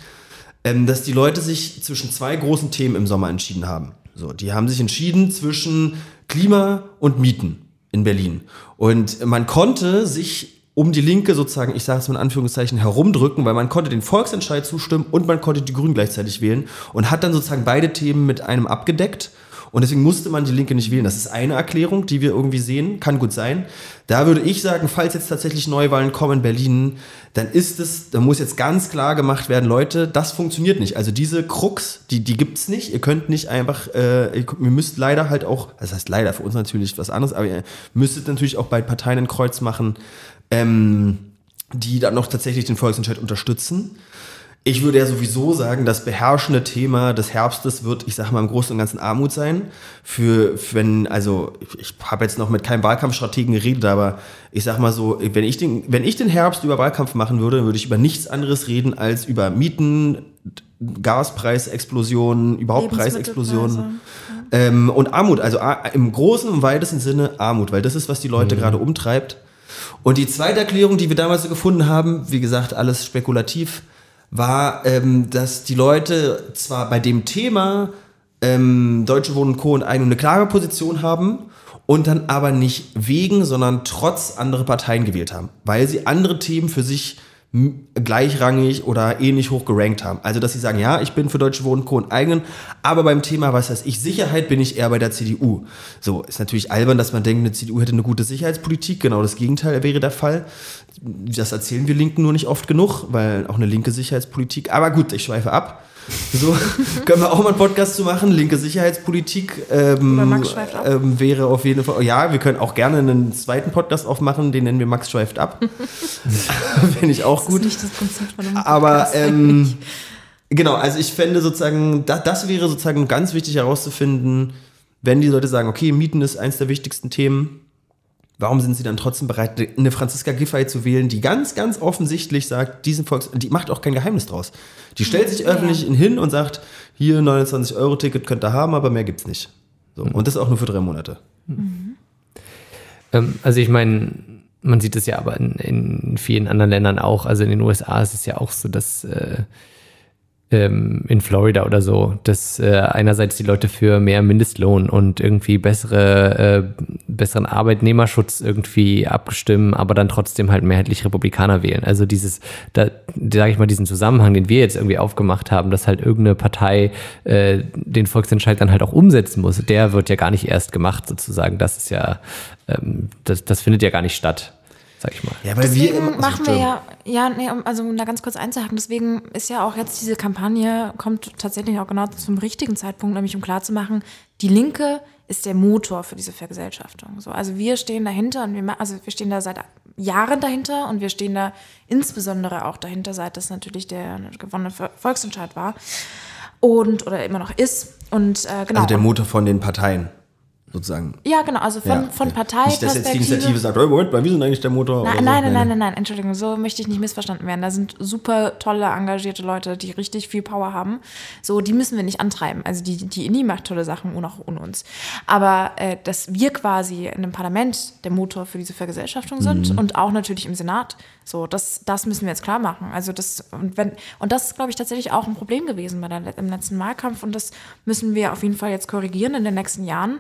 ähm, dass die Leute sich zwischen zwei großen Themen im Sommer entschieden haben. So, die haben sich entschieden zwischen Klima und Mieten in Berlin. Und man konnte sich um die Linke sozusagen, ich sage es mal in Anführungszeichen, herumdrücken, weil man konnte den Volksentscheid zustimmen und man konnte die Grünen gleichzeitig wählen und hat dann sozusagen beide Themen mit einem abgedeckt und deswegen musste man die Linke nicht wählen. Das ist eine Erklärung, die wir irgendwie sehen. Kann gut sein. Da würde ich sagen, falls jetzt tatsächlich Neuwahlen kommen in Berlin, dann ist es, da muss jetzt ganz klar gemacht werden, Leute, das funktioniert nicht. Also diese Krux, die, die es nicht. Ihr könnt nicht einfach, äh, ihr müsst leider halt auch, das heißt leider für uns natürlich was anderes, aber ihr müsstet natürlich auch bei Parteien ein Kreuz machen, ähm, die dann noch tatsächlich den Volksentscheid unterstützen. Ich würde ja sowieso sagen, das beherrschende Thema des Herbstes wird, ich sage mal, im Großen und Ganzen Armut sein. Für, wenn, also ich habe jetzt noch mit keinem Wahlkampfstrategen geredet, aber ich sage mal so, wenn ich, den, wenn ich den Herbst über Wahlkampf machen würde, würde ich über nichts anderes reden als über Mieten, Gaspreisexplosionen, überhaupt Preisexplosionen ähm, und Armut. Also im großen und weitesten Sinne Armut, weil das ist, was die Leute mhm. gerade umtreibt. Und die zweite Erklärung, die wir damals so gefunden haben, wie gesagt, alles spekulativ, war, ähm, dass die Leute zwar bei dem Thema ähm, Deutsche Wohnen Co. und eine klare Position haben und dann aber nicht wegen, sondern trotz andere Parteien gewählt haben, weil sie andere Themen für sich gleichrangig oder ähnlich hoch gerankt haben. Also, dass sie sagen, ja, ich bin für Deutsche Wohnen Co. und eigenen, aber beim Thema, was heißt ich, Sicherheit, bin ich eher bei der CDU. So, ist natürlich albern, dass man denkt, eine CDU hätte eine gute Sicherheitspolitik. Genau das Gegenteil wäre der Fall. Das erzählen wir Linken nur nicht oft genug, weil auch eine linke Sicherheitspolitik, aber gut, ich schweife ab. So können wir auch mal einen Podcast zu machen. Linke Sicherheitspolitik ähm, ähm, wäre auf jeden Fall. Ja, wir können auch gerne einen zweiten Podcast aufmachen, den nennen wir Max schweift ab. Finde ich auch das gut. Ist nicht das Prinzip von einem Aber ähm, genau, also ich fände sozusagen, da, das wäre sozusagen ganz wichtig herauszufinden, wenn die Leute sagen, okay, Mieten ist eins der wichtigsten Themen Warum sind sie dann trotzdem bereit, eine Franziska Giffey zu wählen, die ganz, ganz offensichtlich sagt, diesen Volks, die macht auch kein Geheimnis draus. Die stellt sich öffentlich ja. hin und sagt, hier 29 Euro Ticket könnt ihr haben, aber mehr gibt's nicht. So. Mhm. Und das auch nur für drei Monate. Mhm. Ähm, also ich meine, man sieht es ja aber in, in, vielen anderen Ländern auch. Also in den USA ist es ja auch so, dass äh, ähm, in Florida oder so, dass äh, einerseits die Leute für mehr Mindestlohn und irgendwie bessere, äh, besseren Arbeitnehmerschutz irgendwie abstimmen, aber dann trotzdem halt mehrheitlich Republikaner wählen. Also dieses, da sage ich mal, diesen Zusammenhang, den wir jetzt irgendwie aufgemacht haben, dass halt irgendeine Partei äh, den Volksentscheid dann halt auch umsetzen muss, der wird ja gar nicht erst gemacht sozusagen. Das ist ja, ähm, das, das findet ja gar nicht statt sag ich mal. Ja, weil deswegen wir also machen wir ja, ja, nee, also um da ganz kurz einzuhaken, deswegen ist ja auch jetzt diese Kampagne, kommt tatsächlich auch genau zum richtigen Zeitpunkt, nämlich um klarzumachen, die Linke ist der Motor für diese Vergesellschaftung. So, also wir stehen dahinter und wir, also wir stehen da seit Jahren dahinter und wir stehen da insbesondere auch dahinter, seit das natürlich der gewonnene Volksentscheid war und oder immer noch ist. Und äh, genau. Also der Motor von den Parteien. Sozusagen. Ja, genau, also von, Ja, von okay. Nicht, dass jetzt die. Initiative sagt, oh, Moment, wir sind eigentlich der Motor. Nein, oder so. nein, nein, nein, nein, nein, Entschuldigung, so möchte ich nicht missverstanden werden. Da sind super tolle, engagierte Leute, die richtig viel Power haben. So, die müssen wir nicht antreiben. Also die, die INI macht tolle Sachen und auch ohne uns. Aber äh, dass wir quasi in einem Parlament der Motor für diese Vergesellschaftung sind Mhm. und auch natürlich im Senat, so, das, das müssen wir jetzt klar machen. Also das, und wenn, und das ist, glaube ich, tatsächlich auch ein Problem gewesen bei der, im letzten Wahlkampf und das müssen wir auf jeden Fall jetzt korrigieren in den nächsten Jahren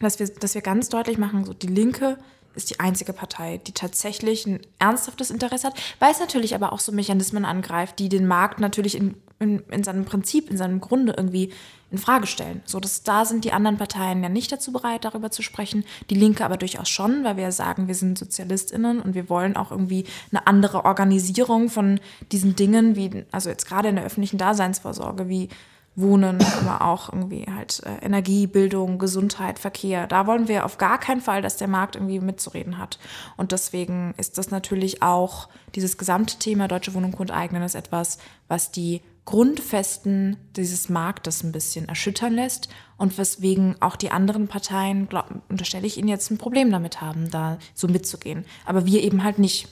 dass wir, dass wir ganz deutlich machen, so die Linke ist die einzige Partei, die tatsächlich ein ernsthaftes Interesse hat, weil es natürlich aber auch so Mechanismen angreift, die den Markt natürlich in, in, in seinem Prinzip, in seinem Grunde irgendwie in Frage stellen. So, dass da sind die anderen Parteien ja nicht dazu bereit, darüber zu sprechen. Die Linke aber durchaus schon, weil wir sagen, wir sind SozialistInnen und wir wollen auch irgendwie eine andere Organisierung von diesen Dingen, wie, also jetzt gerade in der öffentlichen Daseinsvorsorge, wie Wohnen, aber auch irgendwie halt äh, Energie, Bildung, Gesundheit, Verkehr. Da wollen wir auf gar keinen Fall, dass der Markt irgendwie mitzureden hat. Und deswegen ist das natürlich auch dieses gesamte Thema Deutsche Wohnung grundeignen ist etwas, was die Grundfesten dieses Marktes ein bisschen erschüttern lässt und weswegen auch die anderen Parteien, glaub, unterstelle ich Ihnen jetzt, ein Problem damit haben, da so mitzugehen. Aber wir eben halt nicht.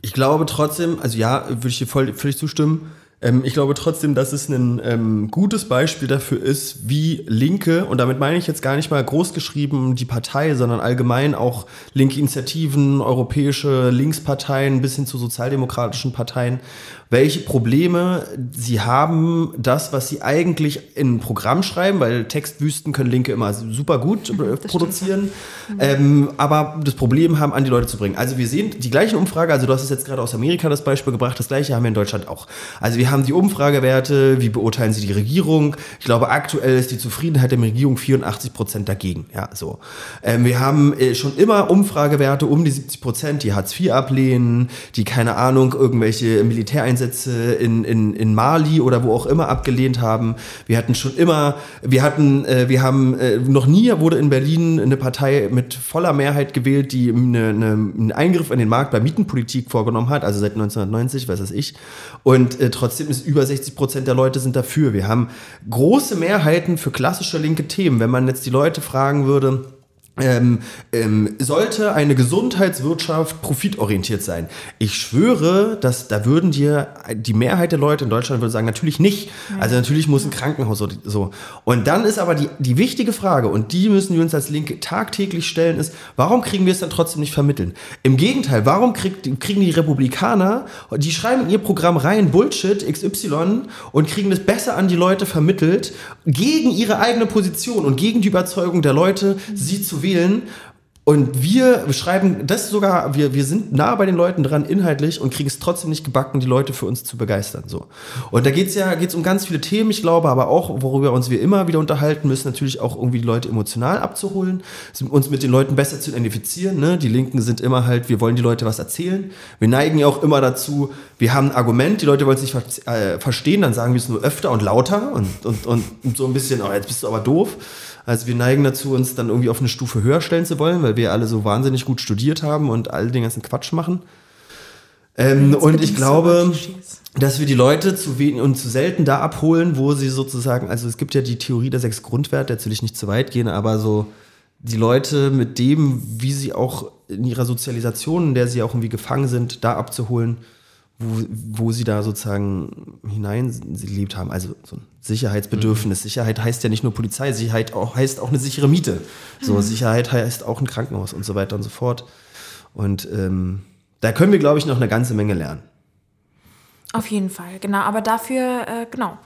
Ich glaube trotzdem, also ja, würde ich dir voll, völlig zustimmen. Ähm, ich glaube trotzdem, dass es ein ähm, gutes Beispiel dafür ist, wie Linke, und damit meine ich jetzt gar nicht mal groß geschrieben die Partei, sondern allgemein auch linke Initiativen, europäische Linksparteien bis hin zu sozialdemokratischen Parteien, welche Probleme sie haben, das, was sie eigentlich in ein Programm schreiben, weil Textwüsten können Linke immer super gut äh, produzieren, ähm, aber das Problem haben, an die Leute zu bringen. Also wir sehen die gleiche Umfrage, also du hast es jetzt gerade aus Amerika das Beispiel gebracht, das gleiche haben wir in Deutschland auch. Also wir haben die Umfragewerte, wie beurteilen sie die Regierung? Ich glaube, aktuell ist die Zufriedenheit der Regierung 84 Prozent dagegen. Ja, so. Ähm, wir haben äh, schon immer Umfragewerte um die 70 Prozent, die Hartz IV ablehnen, die keine Ahnung, irgendwelche Militäreinsätze in, in, in Mali oder wo auch immer abgelehnt haben. Wir hatten schon immer, wir hatten, äh, wir haben, äh, noch nie wurde in Berlin eine Partei mit voller Mehrheit gewählt, die eine, eine, einen Eingriff in den Markt bei Mietenpolitik vorgenommen hat, also seit 1990, weiß das ich. Und äh, trotzdem ist über 60 Prozent der Leute sind dafür. Wir haben große Mehrheiten für klassische linke Themen. Wenn man jetzt die Leute fragen würde, ähm, ähm, sollte eine Gesundheitswirtschaft profitorientiert sein? Ich schwöre, dass da würden dir die Mehrheit der Leute in Deutschland würde sagen, natürlich nicht. Also natürlich muss ein Krankenhaus so, so. Und dann ist aber die, die wichtige Frage, und die müssen wir uns als Linke tagtäglich stellen, ist, warum kriegen wir es dann trotzdem nicht vermitteln? Im Gegenteil, warum kriegt, kriegen die Republikaner, die schreiben in ihr Programm rein Bullshit XY und kriegen das besser an die Leute vermittelt, gegen ihre eigene Position und gegen die Überzeugung der Leute, sie zu wählen. Und wir schreiben das sogar, wir, wir sind nah bei den Leuten dran inhaltlich und kriegen es trotzdem nicht gebacken, die Leute für uns zu begeistern. So. Und da geht's ja geht's um ganz viele Themen, ich glaube, aber auch, worüber uns wir immer wieder unterhalten müssen, natürlich auch irgendwie die Leute emotional abzuholen, uns mit den Leuten besser zu identifizieren. Ne? Die Linken sind immer halt, wir wollen die Leute was erzählen. Wir neigen ja auch immer dazu, wir haben ein Argument, die Leute wollen es nicht ver äh, verstehen, dann sagen wir es nur öfter und lauter und, und, und so ein bisschen, oh, jetzt bist du aber doof. Also wir neigen dazu, uns dann irgendwie auf eine Stufe höher stellen zu wollen, weil wir alle so wahnsinnig gut studiert haben und all den ganzen Quatsch machen. Ähm, und ich glaube, dass wir die Leute zu wenig und zu selten da abholen, wo sie sozusagen, also es gibt ja die Theorie der sechs Grundwerte, jetzt will ich nicht zu weit gehen, aber so die Leute mit dem, wie sie auch in ihrer Sozialisation, in der sie auch irgendwie gefangen sind, da abzuholen, wo, wo sie da sozusagen hineingelebt haben. Also so ein Sicherheitsbedürfnis. Mhm. Sicherheit heißt ja nicht nur Polizei, Sicherheit auch, heißt auch eine sichere Miete. So, mhm. Sicherheit heißt auch ein Krankenhaus und so weiter und so fort. Und ähm, da können wir, glaube ich, noch eine ganze Menge lernen. Auf jeden Fall, genau. Aber dafür, äh, genau.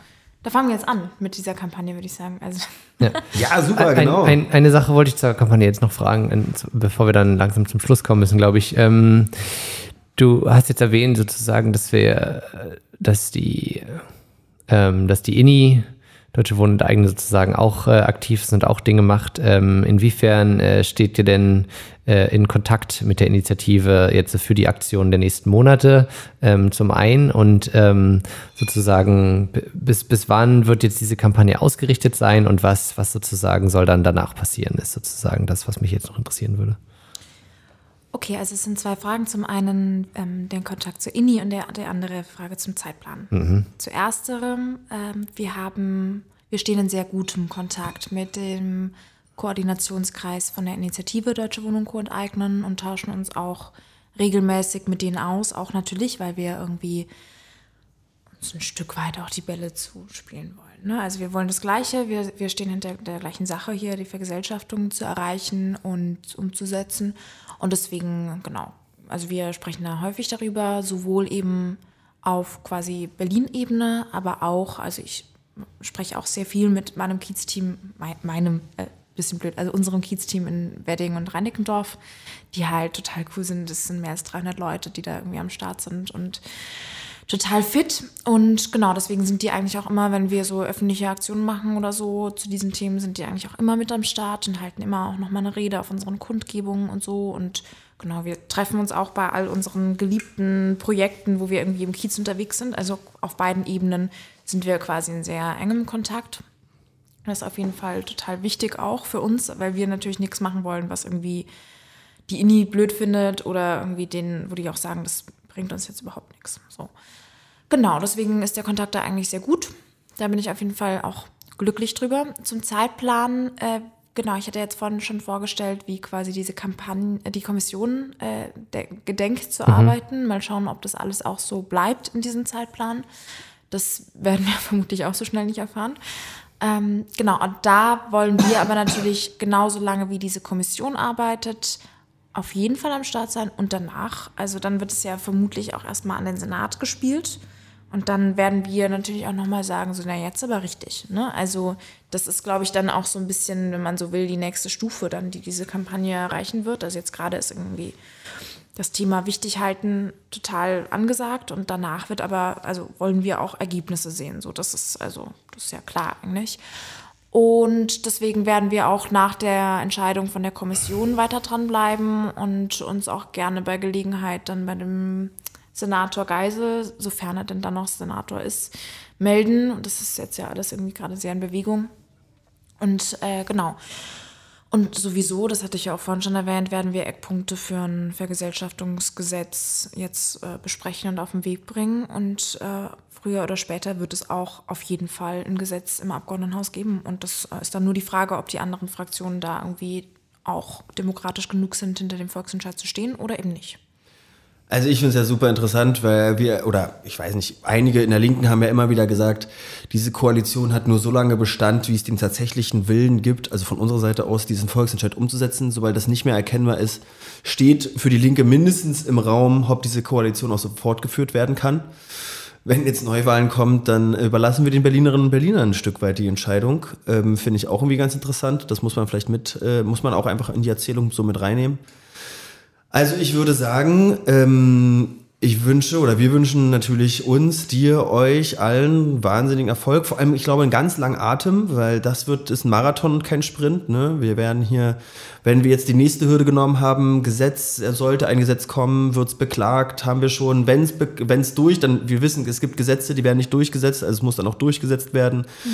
Da fangen wir jetzt an mit dieser Kampagne, würde ich sagen. Also. Ja. ja, super, ein, genau. Ein, eine Sache wollte ich zur Kampagne jetzt noch fragen, bevor wir dann langsam zum Schluss kommen müssen, glaube ich. Ähm, Du hast jetzt erwähnt sozusagen, dass wir, dass die, ähm, dass die INI, Deutsche Wohnen und Eigene sozusagen auch äh, aktiv sind, auch Dinge macht. Ähm, inwiefern äh, steht ihr denn äh, in Kontakt mit der Initiative jetzt für die Aktion der nächsten Monate ähm, zum einen und ähm, sozusagen bis, bis wann wird jetzt diese Kampagne ausgerichtet sein und was, was sozusagen soll dann danach passieren, ist sozusagen das, was mich jetzt noch interessieren würde. Okay, also es sind zwei Fragen. Zum einen ähm, den Kontakt zur INI und der, der andere Frage zum Zeitplan. Mhm. Zu ersterem, ähm, wir haben, wir stehen in sehr gutem Kontakt mit dem Koordinationskreis von der Initiative Deutsche Wohnung Co. enteignen und tauschen uns auch regelmäßig mit denen aus, auch natürlich, weil wir irgendwie uns ein Stück weit auch die Bälle zuspielen wollen. Ne? Also wir wollen das Gleiche, wir, wir stehen hinter der gleichen Sache hier, die Vergesellschaftung zu erreichen und umzusetzen. Und deswegen, genau, also wir sprechen da häufig darüber, sowohl eben auf quasi Berlin-Ebene, aber auch, also ich spreche auch sehr viel mit meinem Kiez-Team, mein, meinem, äh, bisschen blöd, also unserem Kiez-Team in Wedding und Reinickendorf, die halt total cool sind. Das sind mehr als 300 Leute, die da irgendwie am Start sind und total fit. Und genau, deswegen sind die eigentlich auch immer, wenn wir so öffentliche Aktionen machen oder so zu diesen Themen, sind die eigentlich auch immer mit am Start und halten immer auch nochmal eine Rede auf unseren Kundgebungen und so. Und genau, wir treffen uns auch bei all unseren geliebten Projekten, wo wir irgendwie im Kiez unterwegs sind. Also auf beiden Ebenen sind wir quasi in sehr engem Kontakt. Das ist auf jeden Fall total wichtig auch für uns, weil wir natürlich nichts machen wollen, was irgendwie die INI blöd findet oder irgendwie den, wo die auch sagen, das bringt uns jetzt überhaupt nichts. So. Genau, deswegen ist der Kontakt da eigentlich sehr gut. Da bin ich auf jeden Fall auch glücklich drüber. Zum Zeitplan, äh, genau, ich hatte jetzt vorhin schon vorgestellt, wie quasi diese Kampagne, äh, die Kommission äh, gedenkt zu mhm. arbeiten. Mal schauen, ob das alles auch so bleibt in diesem Zeitplan. Das werden wir vermutlich auch so schnell nicht erfahren. Ähm, genau, und da wollen wir aber natürlich genauso lange, wie diese Kommission arbeitet, auf jeden Fall am Start sein und danach. Also dann wird es ja vermutlich auch erstmal an den Senat gespielt. Und dann werden wir natürlich auch nochmal sagen, so, na jetzt aber richtig. Ne? Also das ist, glaube ich, dann auch so ein bisschen, wenn man so will, die nächste Stufe dann, die diese Kampagne erreichen wird. Also jetzt gerade ist irgendwie das Thema wichtig halten total angesagt und danach wird aber, also wollen wir auch Ergebnisse sehen. So, das ist also, das ist ja klar eigentlich. Und deswegen werden wir auch nach der Entscheidung von der Kommission weiter dranbleiben und uns auch gerne bei Gelegenheit dann bei dem Senator Geisel, sofern er denn dann noch Senator ist, melden. Und das ist jetzt ja alles irgendwie gerade sehr in Bewegung. Und äh, genau. Und sowieso, das hatte ich ja auch vorhin schon erwähnt, werden wir Eckpunkte für ein Vergesellschaftungsgesetz jetzt äh, besprechen und auf den Weg bringen. Und äh, früher oder später wird es auch auf jeden Fall ein Gesetz im Abgeordnetenhaus geben. Und das äh, ist dann nur die Frage, ob die anderen Fraktionen da irgendwie auch demokratisch genug sind, hinter dem Volksentscheid zu stehen oder eben nicht. Also ich finde es ja super interessant, weil wir, oder ich weiß nicht, einige in der Linken haben ja immer wieder gesagt, diese Koalition hat nur so lange Bestand, wie es den tatsächlichen Willen gibt, also von unserer Seite aus, diesen Volksentscheid umzusetzen. Sobald das nicht mehr erkennbar ist, steht für die Linke mindestens im Raum, ob diese Koalition auch so fortgeführt werden kann. Wenn jetzt Neuwahlen kommt, dann überlassen wir den Berlinerinnen und Berlinern ein Stück weit die Entscheidung. Ähm, Finde ich auch irgendwie ganz interessant. Das muss man vielleicht mit, äh, muss man auch einfach in die Erzählung so mit reinnehmen. Also ich würde sagen, ähm, ich wünsche oder wir wünschen natürlich uns, dir, euch allen wahnsinnigen Erfolg. Vor allem, ich glaube, einen ganz langen Atem, weil das wird ist ein Marathon und kein Sprint. Ne? Wir werden hier, wenn wir jetzt die nächste Hürde genommen haben, Gesetz, sollte ein Gesetz kommen, wird es beklagt, haben wir schon. Wenn es durch, dann wir wissen, es gibt Gesetze, die werden nicht durchgesetzt, also es muss dann auch durchgesetzt werden. Mhm.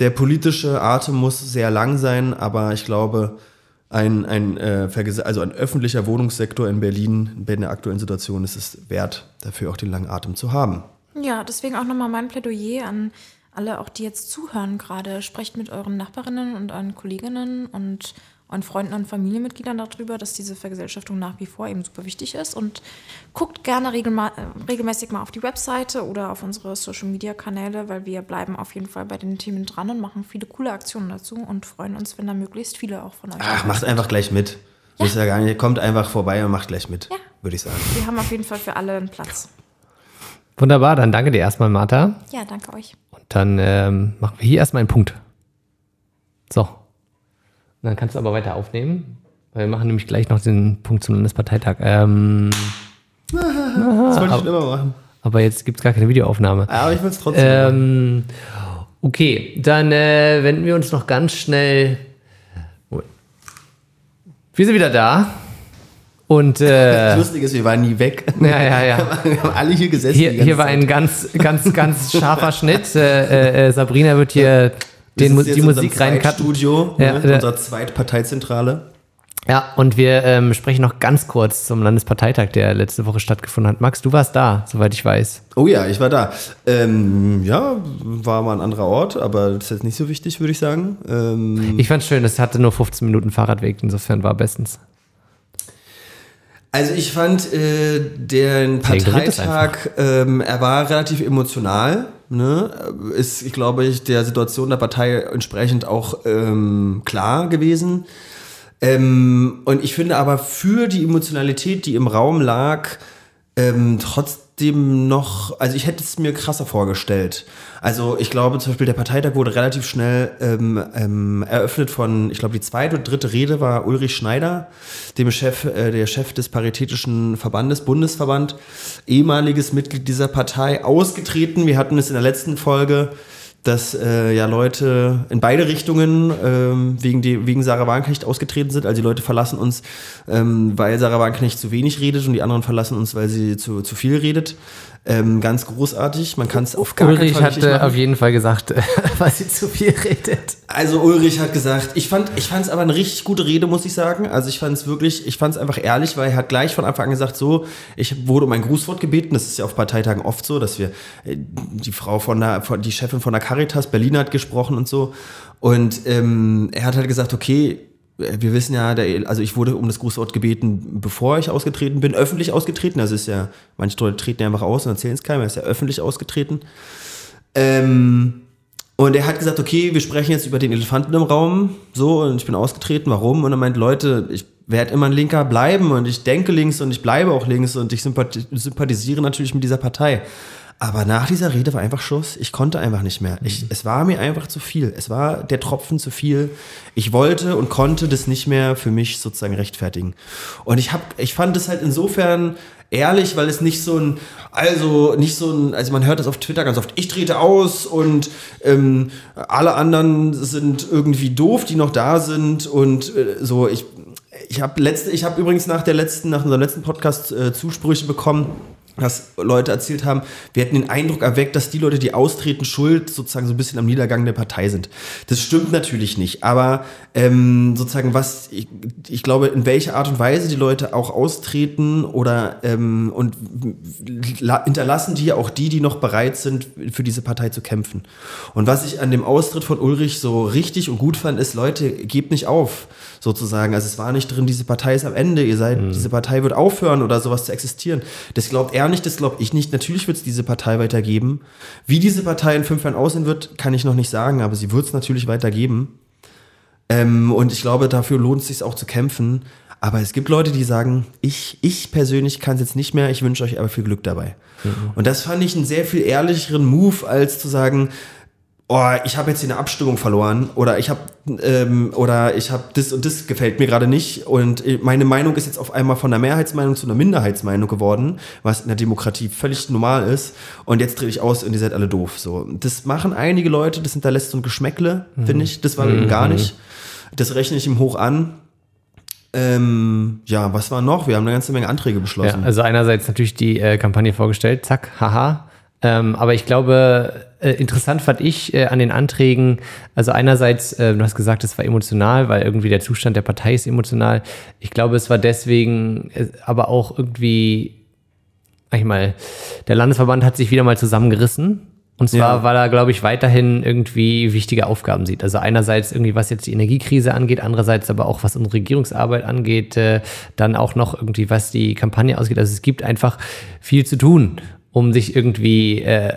Der politische Atem muss sehr lang sein, aber ich glaube, ein, ein, äh, also ein öffentlicher Wohnungssektor in Berlin in der aktuellen Situation ist es wert, dafür auch den langen Atem zu haben. Ja, deswegen auch nochmal mein Plädoyer an alle, auch die jetzt zuhören gerade. Sprecht mit euren Nachbarinnen und euren Kolleginnen und und Freunden und Familienmitgliedern darüber, dass diese Vergesellschaftung nach wie vor eben super wichtig ist. Und guckt gerne regelmäßig mal auf die Webseite oder auf unsere Social-Media-Kanäle, weil wir bleiben auf jeden Fall bei den Themen dran und machen viele coole Aktionen dazu und freuen uns, wenn da möglichst viele auch von euch. Ach, macht einfach gleich mit. Ja. Ist ja gar nicht, kommt einfach vorbei und macht gleich mit, ja. würde ich sagen. Wir haben auf jeden Fall für alle einen Platz. Wunderbar, dann danke dir erstmal, Martha. Ja, danke euch. Und dann ähm, machen wir hier erstmal einen Punkt. So. Dann kannst du aber weiter aufnehmen. Weil wir machen nämlich gleich noch den Punkt zum Landesparteitag. Ähm, das wollte ich schon immer machen. Aber jetzt gibt es gar keine Videoaufnahme. Aber ich will es trotzdem ähm, Okay, dann äh, wenden wir uns noch ganz schnell. Wir sind wieder da. Und äh, das Lustige ist, wir waren nie weg. Ja, ja, ja. Wir haben alle hier gesessen. Hier, hier war ein ganz, ganz, ganz scharfer Schnitt. Äh, äh, Sabrina wird hier den, die Musik reincutten. Studio, ja, ne, unserer Zweitparteizentrale. Ja, und wir ähm, sprechen noch ganz kurz zum Landesparteitag, der letzte Woche stattgefunden hat. Max, du warst da, soweit ich weiß. Oh ja, ich war da. Ähm, ja, war mal ein anderer Ort, aber das ist jetzt nicht so wichtig, würde ich sagen. Ähm, Ich fand's schön, es hatte nur 15 Minuten Fahrradweg, insofern war bestens. Also ich fand äh, den Parteitag, ähm, er war relativ emotional. Ne? Ist, ich glaube, ich der Situation der Partei entsprechend auch ähm, klar gewesen. Ähm, und ich finde aber für die Emotionalität, die im Raum lag, ähm, trotzdem noch, also ich hätte es mir krasser vorgestellt. Also ich glaube zum Beispiel, der Parteitag wurde relativ schnell ähm, ähm, eröffnet von, ich glaube die zweite oder dritte Rede war Ulrich Schneider, dem Chef, äh, der Chef des Paritätischen Verbandes, Bundesverband, ehemaliges Mitglied dieser Partei, ausgetreten. Wir hatten es in der letzten Folge dass äh, ja Leute in beide Richtungen ähm, wegen, die, wegen Sarah Wagenknecht ausgetreten sind. Also die Leute verlassen uns, ähm, weil Sarah Wagenknecht zu wenig redet und die anderen verlassen uns, weil sie zu, zu viel redet. Ähm, ganz großartig. Man kann es auf gar Ulrich keinen Fall hat machen. auf jeden Fall gesagt, weil sie zu viel redet. Also Ulrich hat gesagt, ich fand ich fand es aber eine richtig gute Rede, muss ich sagen. Also ich fand es wirklich, ich fand es einfach ehrlich, weil er hat gleich von Anfang an gesagt, so, ich wurde um ein Grußwort gebeten. Das ist ja auf Parteitagen oft so, dass wir äh, die Frau von der, von, die Chefin von der Caritas Berlin hat gesprochen und so. Und ähm, er hat halt gesagt, okay, wir wissen ja, der, also ich wurde um das Grußwort gebeten, bevor ich ausgetreten bin, öffentlich ausgetreten. Also ist ja, manche Leute treten ja einfach aus und erzählen es keinem, er ist ja öffentlich ausgetreten. Ähm, und er hat gesagt, okay, wir sprechen jetzt über den Elefanten im Raum, so, und ich bin ausgetreten, warum? Und er meint, Leute, ich werde immer ein Linker bleiben und ich denke links und ich bleibe auch links und ich sympathi sympathisiere natürlich mit dieser Partei. Aber nach dieser Rede war einfach Schluss. Ich konnte einfach nicht mehr. Ich, es war mir einfach zu viel. Es war der Tropfen zu viel. Ich wollte und konnte das nicht mehr für mich sozusagen rechtfertigen. Und ich hab, ich fand es halt insofern ehrlich, weil es nicht so ein, also nicht so ein, also man hört das auf Twitter ganz oft, ich trete aus und ähm, alle anderen sind irgendwie doof, die noch da sind und äh, so, ich, ich habe letzte, ich habe übrigens nach der letzten, nach unserem letzten Podcast äh, Zusprüche bekommen, dass Leute erzählt haben, wir hätten den Eindruck erweckt, dass die Leute, die austreten, schuld sozusagen so ein bisschen am Niedergang der Partei sind. Das stimmt natürlich nicht, aber ähm, sozusagen was, ich, ich glaube, in welcher Art und Weise die Leute auch austreten oder ähm, und la- hinterlassen die auch die, die noch bereit sind, für diese Partei zu kämpfen. Und was ich an dem Austritt von Ulrich so richtig und gut fand, ist, Leute, gebt nicht auf, sozusagen. Also es war nicht drin, diese Partei ist am Ende, ihr seid, diese Partei wird aufhören oder sowas zu existieren. Das glaubt er nicht, das glaube ich nicht. Natürlich wird es diese Partei weitergeben. Wie diese Partei in fünf Jahren aussehen wird, kann ich noch nicht sagen, aber sie wird es natürlich weitergeben. Ähm, und ich glaube, dafür lohnt es sich auch zu kämpfen. Aber es gibt Leute, die sagen, ich, ich persönlich kann es jetzt nicht mehr, ich wünsche euch aber viel Glück dabei. Und das fand ich einen sehr viel ehrlicheren Move, als zu sagen, oh, ich habe jetzt hier eine Abstimmung verloren oder ich habe ähm, oder ich habe das und das gefällt mir gerade nicht und äh, meine Meinung ist jetzt auf einmal von einer Mehrheitsmeinung zu einer Minderheitsmeinung geworden, was in der Demokratie völlig normal ist und jetzt drehe ich aus und ihr seid alle doof. So, das machen einige Leute, das hinterlässt so ein Geschmäckle, finde ich. Das war eben gar nicht. Das rechne ich ihm hoch an. Ähm, ja, was war noch? Wir haben eine ganze Menge Anträge Ja, beschlossen. also einerseits natürlich die äh, Kampagne vorgestellt, zack, haha. Ähm, aber ich glaube, äh, interessant fand ich äh, an den Anträgen, also einerseits, äh, du hast gesagt, es war emotional, weil irgendwie der Zustand der Partei ist emotional. Ich glaube, es war deswegen, äh, aber auch irgendwie, sag ich mal, der Landesverband hat sich wieder mal zusammengerissen. Und zwar, Ja. weil er, glaube ich, weiterhin irgendwie wichtige Aufgaben sieht. Also einerseits irgendwie, was jetzt die Energiekrise angeht, andererseits aber auch, was unsere Regierungsarbeit angeht, äh, dann auch noch irgendwie, was die Kampagne ausgeht. Also es gibt einfach viel zu tun, um sich irgendwie äh,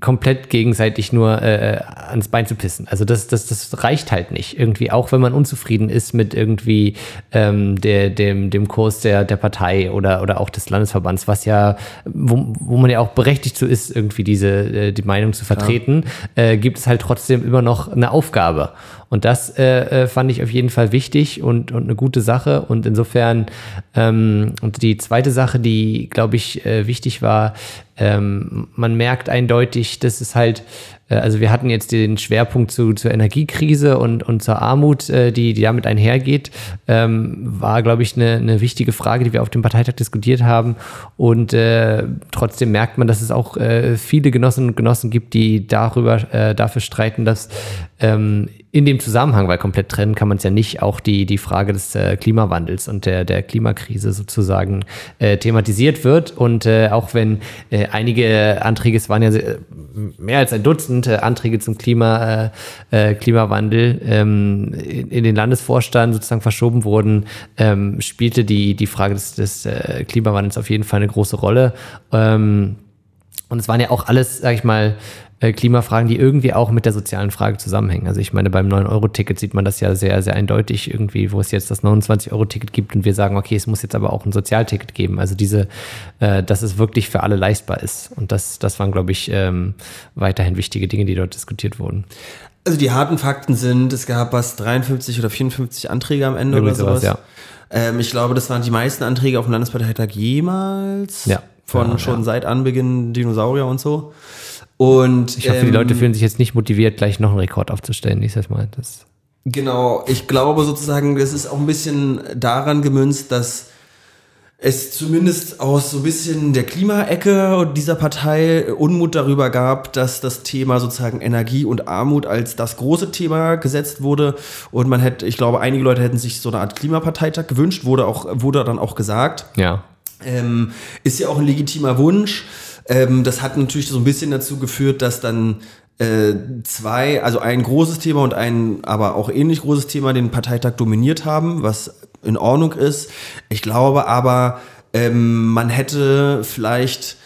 komplett gegenseitig nur äh, ans Bein zu pissen. Also das, das, das reicht halt nicht. Irgendwie, auch wenn man unzufrieden ist mit irgendwie ähm, der, dem, dem Kurs der, der Partei oder, oder auch des Landesverbands, was ja, wo, wo man ja auch berechtigt so ist, irgendwie diese, äh, die Meinung zu vertreten, äh, gibt es halt trotzdem immer noch eine Aufgabe. Und das äh, äh, fand ich auf jeden Fall wichtig und, und eine gute Sache. Und insofern, ähm, und die zweite Sache, die, glaube ich, äh, wichtig war, ähm, man merkt eindeutig, dass es halt also wir hatten jetzt den Schwerpunkt zu, zur Energiekrise und, und zur Armut, äh, die, die damit einhergeht, ähm, war, glaube ich, eine, eine wichtige Frage, die wir auf dem Parteitag diskutiert haben. Und äh, trotzdem merkt man, dass es auch äh, viele Genossinnen und Genossen gibt, die darüber, äh, dafür streiten, dass ähm, in dem Zusammenhang, weil komplett trennen kann man es ja nicht, auch die, die Frage des äh, Klimawandels und der, der Klimakrise sozusagen äh, thematisiert wird. Und äh, auch wenn äh, einige Anträge, es waren ja mehr als ein Dutzend äh, Anträge zum Klima, äh, Klimawandel ähm, in, in, den Landesvorstand sozusagen verschoben wurden, ähm, spielte die, die Frage des, des Klimawandels auf jeden Fall eine große Rolle. Ähm, und es waren ja auch alles, sag ich mal, äh, Klimafragen, die irgendwie auch mit der sozialen Frage zusammenhängen. Also ich meine, beim 9-Euro-Ticket sieht man das ja sehr, sehr eindeutig irgendwie, wo es jetzt das 29-Euro-Ticket gibt und wir sagen, okay, es muss jetzt aber auch ein Sozialticket geben. Also diese, äh, dass es wirklich für alle leistbar ist. Und das, das waren, glaube ich, ähm, weiterhin wichtige Dinge, die dort diskutiert wurden. Also die harten Fakten sind, es gab was 53 oder 54 Anträge am Ende Irgendwie oder sowas. sowas ja. ähm, ich glaube, das waren die meisten Anträge auf dem Landesparteitag jemals. Ja. Von ja, schon seit Anbeginn Dinosaurier und so. Und, ich hoffe, ähm, die Leute fühlen sich jetzt nicht motiviert, gleich noch einen Rekord aufzustellen, nächstes Mal. Das genau, ich glaube sozusagen, das ist auch ein bisschen daran gemünzt, dass es zumindest aus so ein bisschen der Klimaecke dieser Partei Unmut darüber gab, dass das Thema sozusagen Energie und Armut als das große Thema gesetzt wurde. Und man hätte, ich glaube, einige Leute hätten sich so eine Art Klimaparteitag gewünscht, wurde auch, wurde dann auch gesagt. Ja. Ähm, ist ja auch ein legitimer Wunsch. Ähm, das hat natürlich so ein bisschen dazu geführt, dass dann äh, zwei, also ein großes Thema und ein aber auch ähnlich großes Thema den Parteitag dominiert haben, was in Ordnung ist. Ich glaube aber, ähm, man hätte vielleicht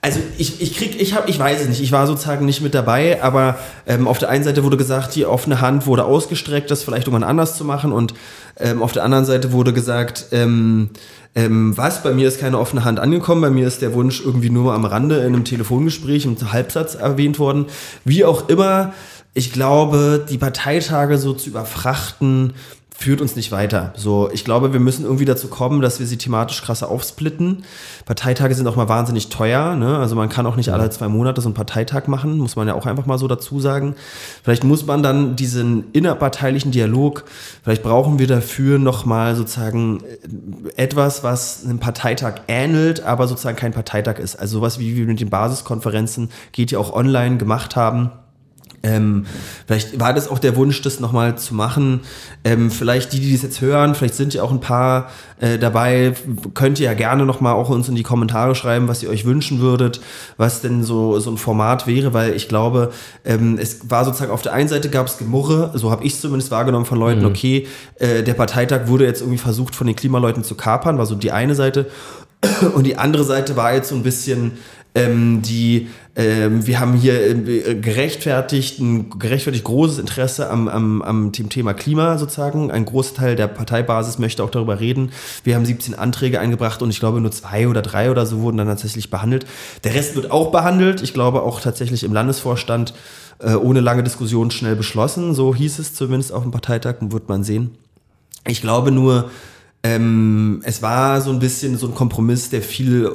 also ich, ich krieg, ich habe, ich weiß es nicht, ich war sozusagen nicht mit dabei, aber ähm, auf der einen Seite wurde gesagt, die offene Hand wurde ausgestreckt, das vielleicht irgendwann anders zu machen und ähm, auf der anderen Seite wurde gesagt, ähm, ähm, was, bei mir ist keine offene Hand angekommen, bei mir ist der Wunsch irgendwie nur am Rande in einem Telefongespräch im Halbsatz erwähnt worden. Wie auch immer, ich glaube, die Parteitage so zu überfrachten, führt uns nicht weiter. So, ich glaube, wir müssen irgendwie dazu kommen, dass wir sie thematisch krasser aufsplitten. Parteitage sind auch mal wahnsinnig teuer. Ne? Also man kann auch nicht alle zwei Monate so einen Parteitag machen, muss man ja auch einfach mal so dazu sagen. Vielleicht muss man dann diesen innerparteilichen Dialog, vielleicht brauchen wir dafür nochmal sozusagen äh, etwas, was einem Parteitag ähnelt, aber sozusagen kein Parteitag ist. Also sowas wie wir mit den Basiskonferenzen geht ja auch online gemacht haben ähm, vielleicht war das auch der Wunsch, das nochmal zu machen. Ähm, vielleicht die, die das jetzt hören, vielleicht sind ja auch ein paar äh, dabei, könnt ihr ja gerne nochmal auch uns in die Kommentare schreiben, was ihr euch wünschen würdet, was denn so, so ein Format wäre, weil ich glaube, ähm, es war sozusagen auf der einen Seite gab es Gemurre, so habe ich es zumindest wahrgenommen von Leuten, mhm. okay, äh, der Parteitag wurde jetzt irgendwie versucht von den Klimaleuten zu kapern, war so die eine Seite. Und die andere Seite war jetzt so ein bisschen ähm, die ähm, wir haben hier äh, gerechtfertigt, ein gerechtfertigt großes Interesse am, am, am Thema Klima sozusagen. Ein Großteil der Parteibasis möchte auch darüber reden. Wir haben 17 Anträge eingebracht und ich glaube nur zwei oder drei oder so wurden dann tatsächlich behandelt. Der Rest wird auch behandelt. Ich glaube auch tatsächlich im Landesvorstand äh, ohne lange Diskussion schnell beschlossen. So hieß es zumindest auf dem Parteitag, wird man sehen. Ich glaube nur, ähm, es war so ein bisschen so ein Kompromiss, der viel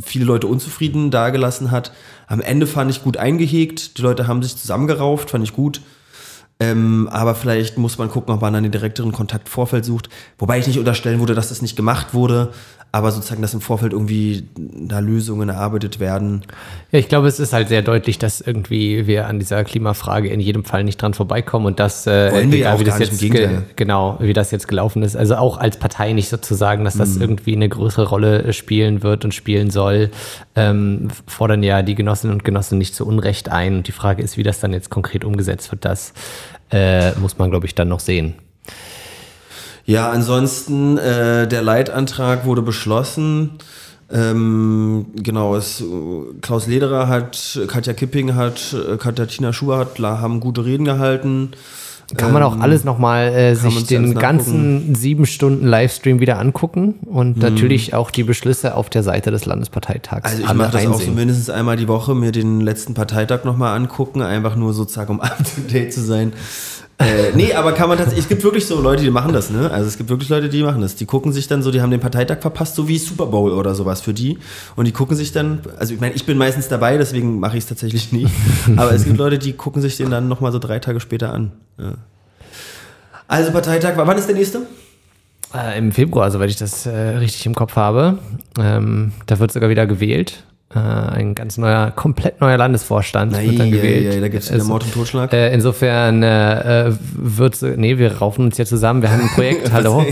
viele Leute unzufrieden dagelassen hat. Am Ende fand ich gut eingehegt. Die Leute haben sich zusammengerauft, fand ich gut. Ähm, aber vielleicht muss man gucken, ob man dann den direkteren Kontakt Vorfeld sucht. Wobei ich nicht unterstellen würde, dass das nicht gemacht wurde aber sozusagen, dass im Vorfeld irgendwie da Lösungen erarbeitet werden. Ja, ich glaube, es ist halt sehr deutlich, dass irgendwie wir an dieser Klimafrage in jedem Fall nicht dran vorbeikommen und das, äh, Wollen wir egal, auch wie das jetzt genau, wie das jetzt gelaufen ist. Also auch als Partei nicht sozusagen, dass das mhm. irgendwie eine größere Rolle spielen wird und spielen soll, ähm, fordern ja die Genossinnen und Genossen nicht zu Unrecht ein. Und die Frage ist, wie das dann jetzt konkret umgesetzt wird, das äh, muss man, glaube ich, dann noch sehen. Ja, ansonsten, äh, der Leitantrag wurde beschlossen. Ähm, genau, es, Klaus Lederer hat, Katja Kipping hat, Katja Tina Schuher hat, haben gute Reden gehalten. Kann man auch ähm, alles nochmal äh, sich den ganzen sieben Stunden Livestream wieder angucken und hm. natürlich auch die Beschlüsse auf der Seite des Landesparteitags. Also ich mache das auch so mindestens einmal die Woche, mir den letzten Parteitag nochmal angucken, einfach nur sozusagen um up to date zu sein. Äh, nee, aber kann man tatsächlich, es gibt wirklich so Leute, die machen das, ne? Also es gibt wirklich Leute, die machen das. Die gucken sich dann so, die haben den Parteitag verpasst, so wie Super Bowl oder sowas für die. Und die gucken sich dann, also ich meine, ich bin meistens dabei, deswegen mache ich es tatsächlich nicht. Aber es gibt Leute, die gucken sich den dann nochmal so drei Tage später an. Ja. Also Parteitag, wann ist der nächste? Äh, Im Februar, soweit ich das äh, richtig im Kopf habe. Ähm, da wird sogar wieder gewählt. Äh, ein ganz neuer, komplett neuer Landesvorstand wird dann gewählt. ja, da gibt es wieder Also, Mord und Totschlag. Äh, insofern äh, äh, wird nee, wir raufen uns hier zusammen. Wir haben ein Projekt, hallo.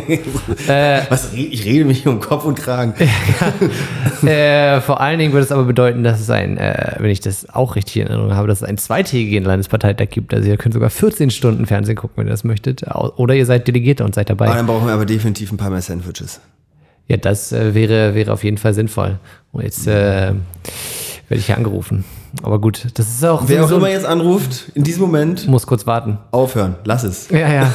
Äh, Was, re- ich rede mich um Kopf und Kragen. äh, vor allen Dingen würde es aber bedeuten, dass es ein, äh, wenn ich das auch richtig in Erinnerung habe, dass es einen zweitägigen Landesparteitag gibt. Also ihr könnt sogar 14 Stunden Fernsehen gucken, wenn ihr das möchtet. Oder ihr seid Delegierte und seid dabei. Aber dann brauchen wir aber definitiv ein paar mehr Sandwiches. Ja, das äh, wäre, wäre auf jeden Fall sinnvoll. Und jetzt äh, werde ich hier angerufen. Aber gut, das ist auch Wer auch immer jetzt anruft, in diesem Moment muss kurz warten. aufhören. Lass es. Ja, ja.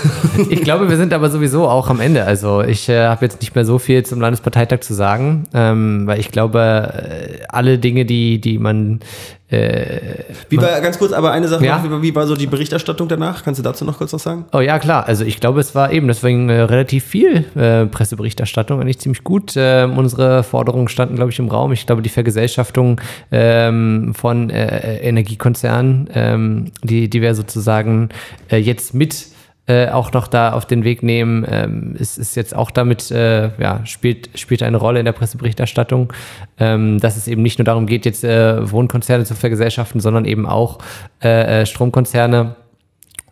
Ich glaube, wir sind aber sowieso auch am Ende. Also ich äh, habe jetzt nicht mehr so viel zum Landesparteitag zu sagen, ähm, weil ich glaube, äh, alle Dinge, die, die man Wie war, ganz kurz, aber eine Sache Ja. noch, wie, war- so die Berichterstattung danach? Kannst du dazu noch kurz was sagen? Oh ja, klar. Also ich glaube, es war eben deswegen äh, relativ viel äh, Presseberichterstattung, eigentlich ziemlich gut. Ähm, unsere Forderungen standen, glaube ich, im Raum. Ich glaube, die Vergesellschaftung ähm, von äh, Energiekonzernen, ähm, die, die wir sozusagen äh, jetzt mit äh, auch noch da auf den Weg nehmen, ähm, ist, ist jetzt auch damit, äh, ja, spielt, spielt eine Rolle in der Presseberichterstattung, ähm, dass es eben nicht nur darum geht, jetzt äh, Wohnkonzerne zu vergesellschaften, sondern eben auch äh, äh, Stromkonzerne.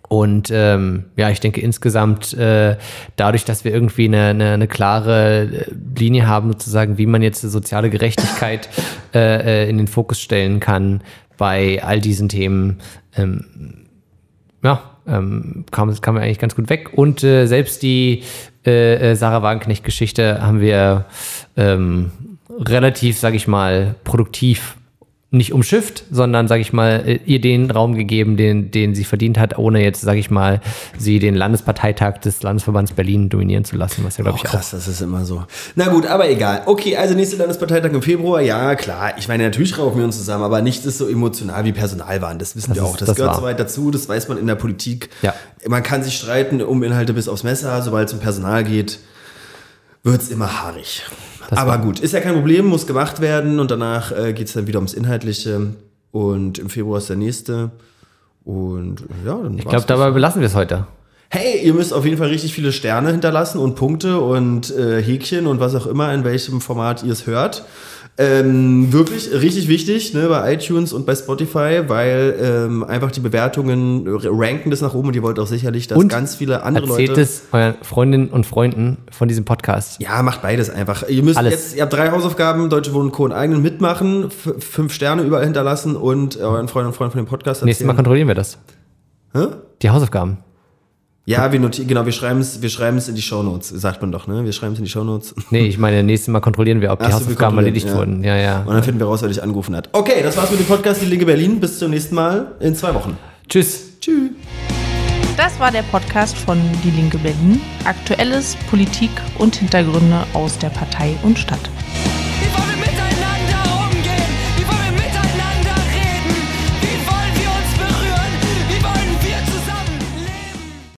Und ähm, ja, ich denke insgesamt äh, dadurch, dass wir irgendwie eine, eine, eine klare äh, Linie haben, sozusagen, wie man jetzt soziale Gerechtigkeit äh, in den Fokus stellen kann bei all diesen Themen, ähm, ja, ähm, kam, kam eigentlich ganz gut weg. Und äh, selbst die äh, äh, Sarah Wagenknecht-Geschichte haben wir ähm, relativ, sag ich mal, produktiv nicht umschifft, sondern, sag ich mal, äh, ihr den Raum gegeben, den, den sie verdient hat, ohne jetzt, sag ich mal, sie den Landesparteitag des Landesverbands Berlin dominieren zu lassen, was ja, glaube Oh, ich, auch krass, das ist immer so. Na gut, aber egal. Okay, also nächster Landesparteitag im Februar. Ja, klar. Ich meine, natürlich raufen wir uns zusammen, aber nichts ist so emotional wie Personalwahn. Das wissen Das wir ist- auch. Das, das gehört wahr. so weit dazu. Das weiß man in der Politik. Ja. Man kann sich streiten um Inhalte bis aufs Messer. Sobald es um Personal geht, wird es immer haarig. Aber gut, ist ja kein Problem, muss gemacht werden und danach äh, geht es dann wieder ums Inhaltliche. Und im Februar ist der nächste. Und ja, dann Ich glaube, dabei belassen wir es heute. Hey, ihr müsst auf jeden Fall richtig viele Sterne hinterlassen und Punkte und äh, Häkchen und was auch immer, in welchem Format ihr es hört. Ähm, wirklich richtig wichtig ne, bei iTunes und bei Spotify, weil ähm, einfach die Bewertungen ranken das nach oben und ihr wollt auch sicherlich, dass Und ganz viele andere Erzählt Leute. es euren Freundinnen und Freunden von diesem Podcast. Ja, macht beides einfach. Ihr müsst Alles. jetzt, ihr habt drei Hausaufgaben, Deutsche Wohnen Co. und eigenen mitmachen, fünf Sterne überall hinterlassen und euren Freunden und Freunden von dem Podcast Nächstes Mal erzählen. kontrollieren wir das. Hä? Die Hausaufgaben. Ja, wir notieren, genau, wir schreiben es wir schreiben's in die Shownotes, sagt man doch, ne? Wir schreiben es in die Shownotes. Nee, ich meine, nächstes Mal kontrollieren wir, ob die Ach Hausaufgaben erledigt ja. wurden. Ja, ja. Und dann finden wir raus, wer dich angerufen hat. Okay, das war's mit dem Podcast Die Linke Berlin. Bis zum nächsten Mal in zwei Wochen. Tschüss. Tschüss. Das war der Podcast von Die Linke Berlin. Aktuelles, Politik und Hintergründe aus der Partei und Stadt.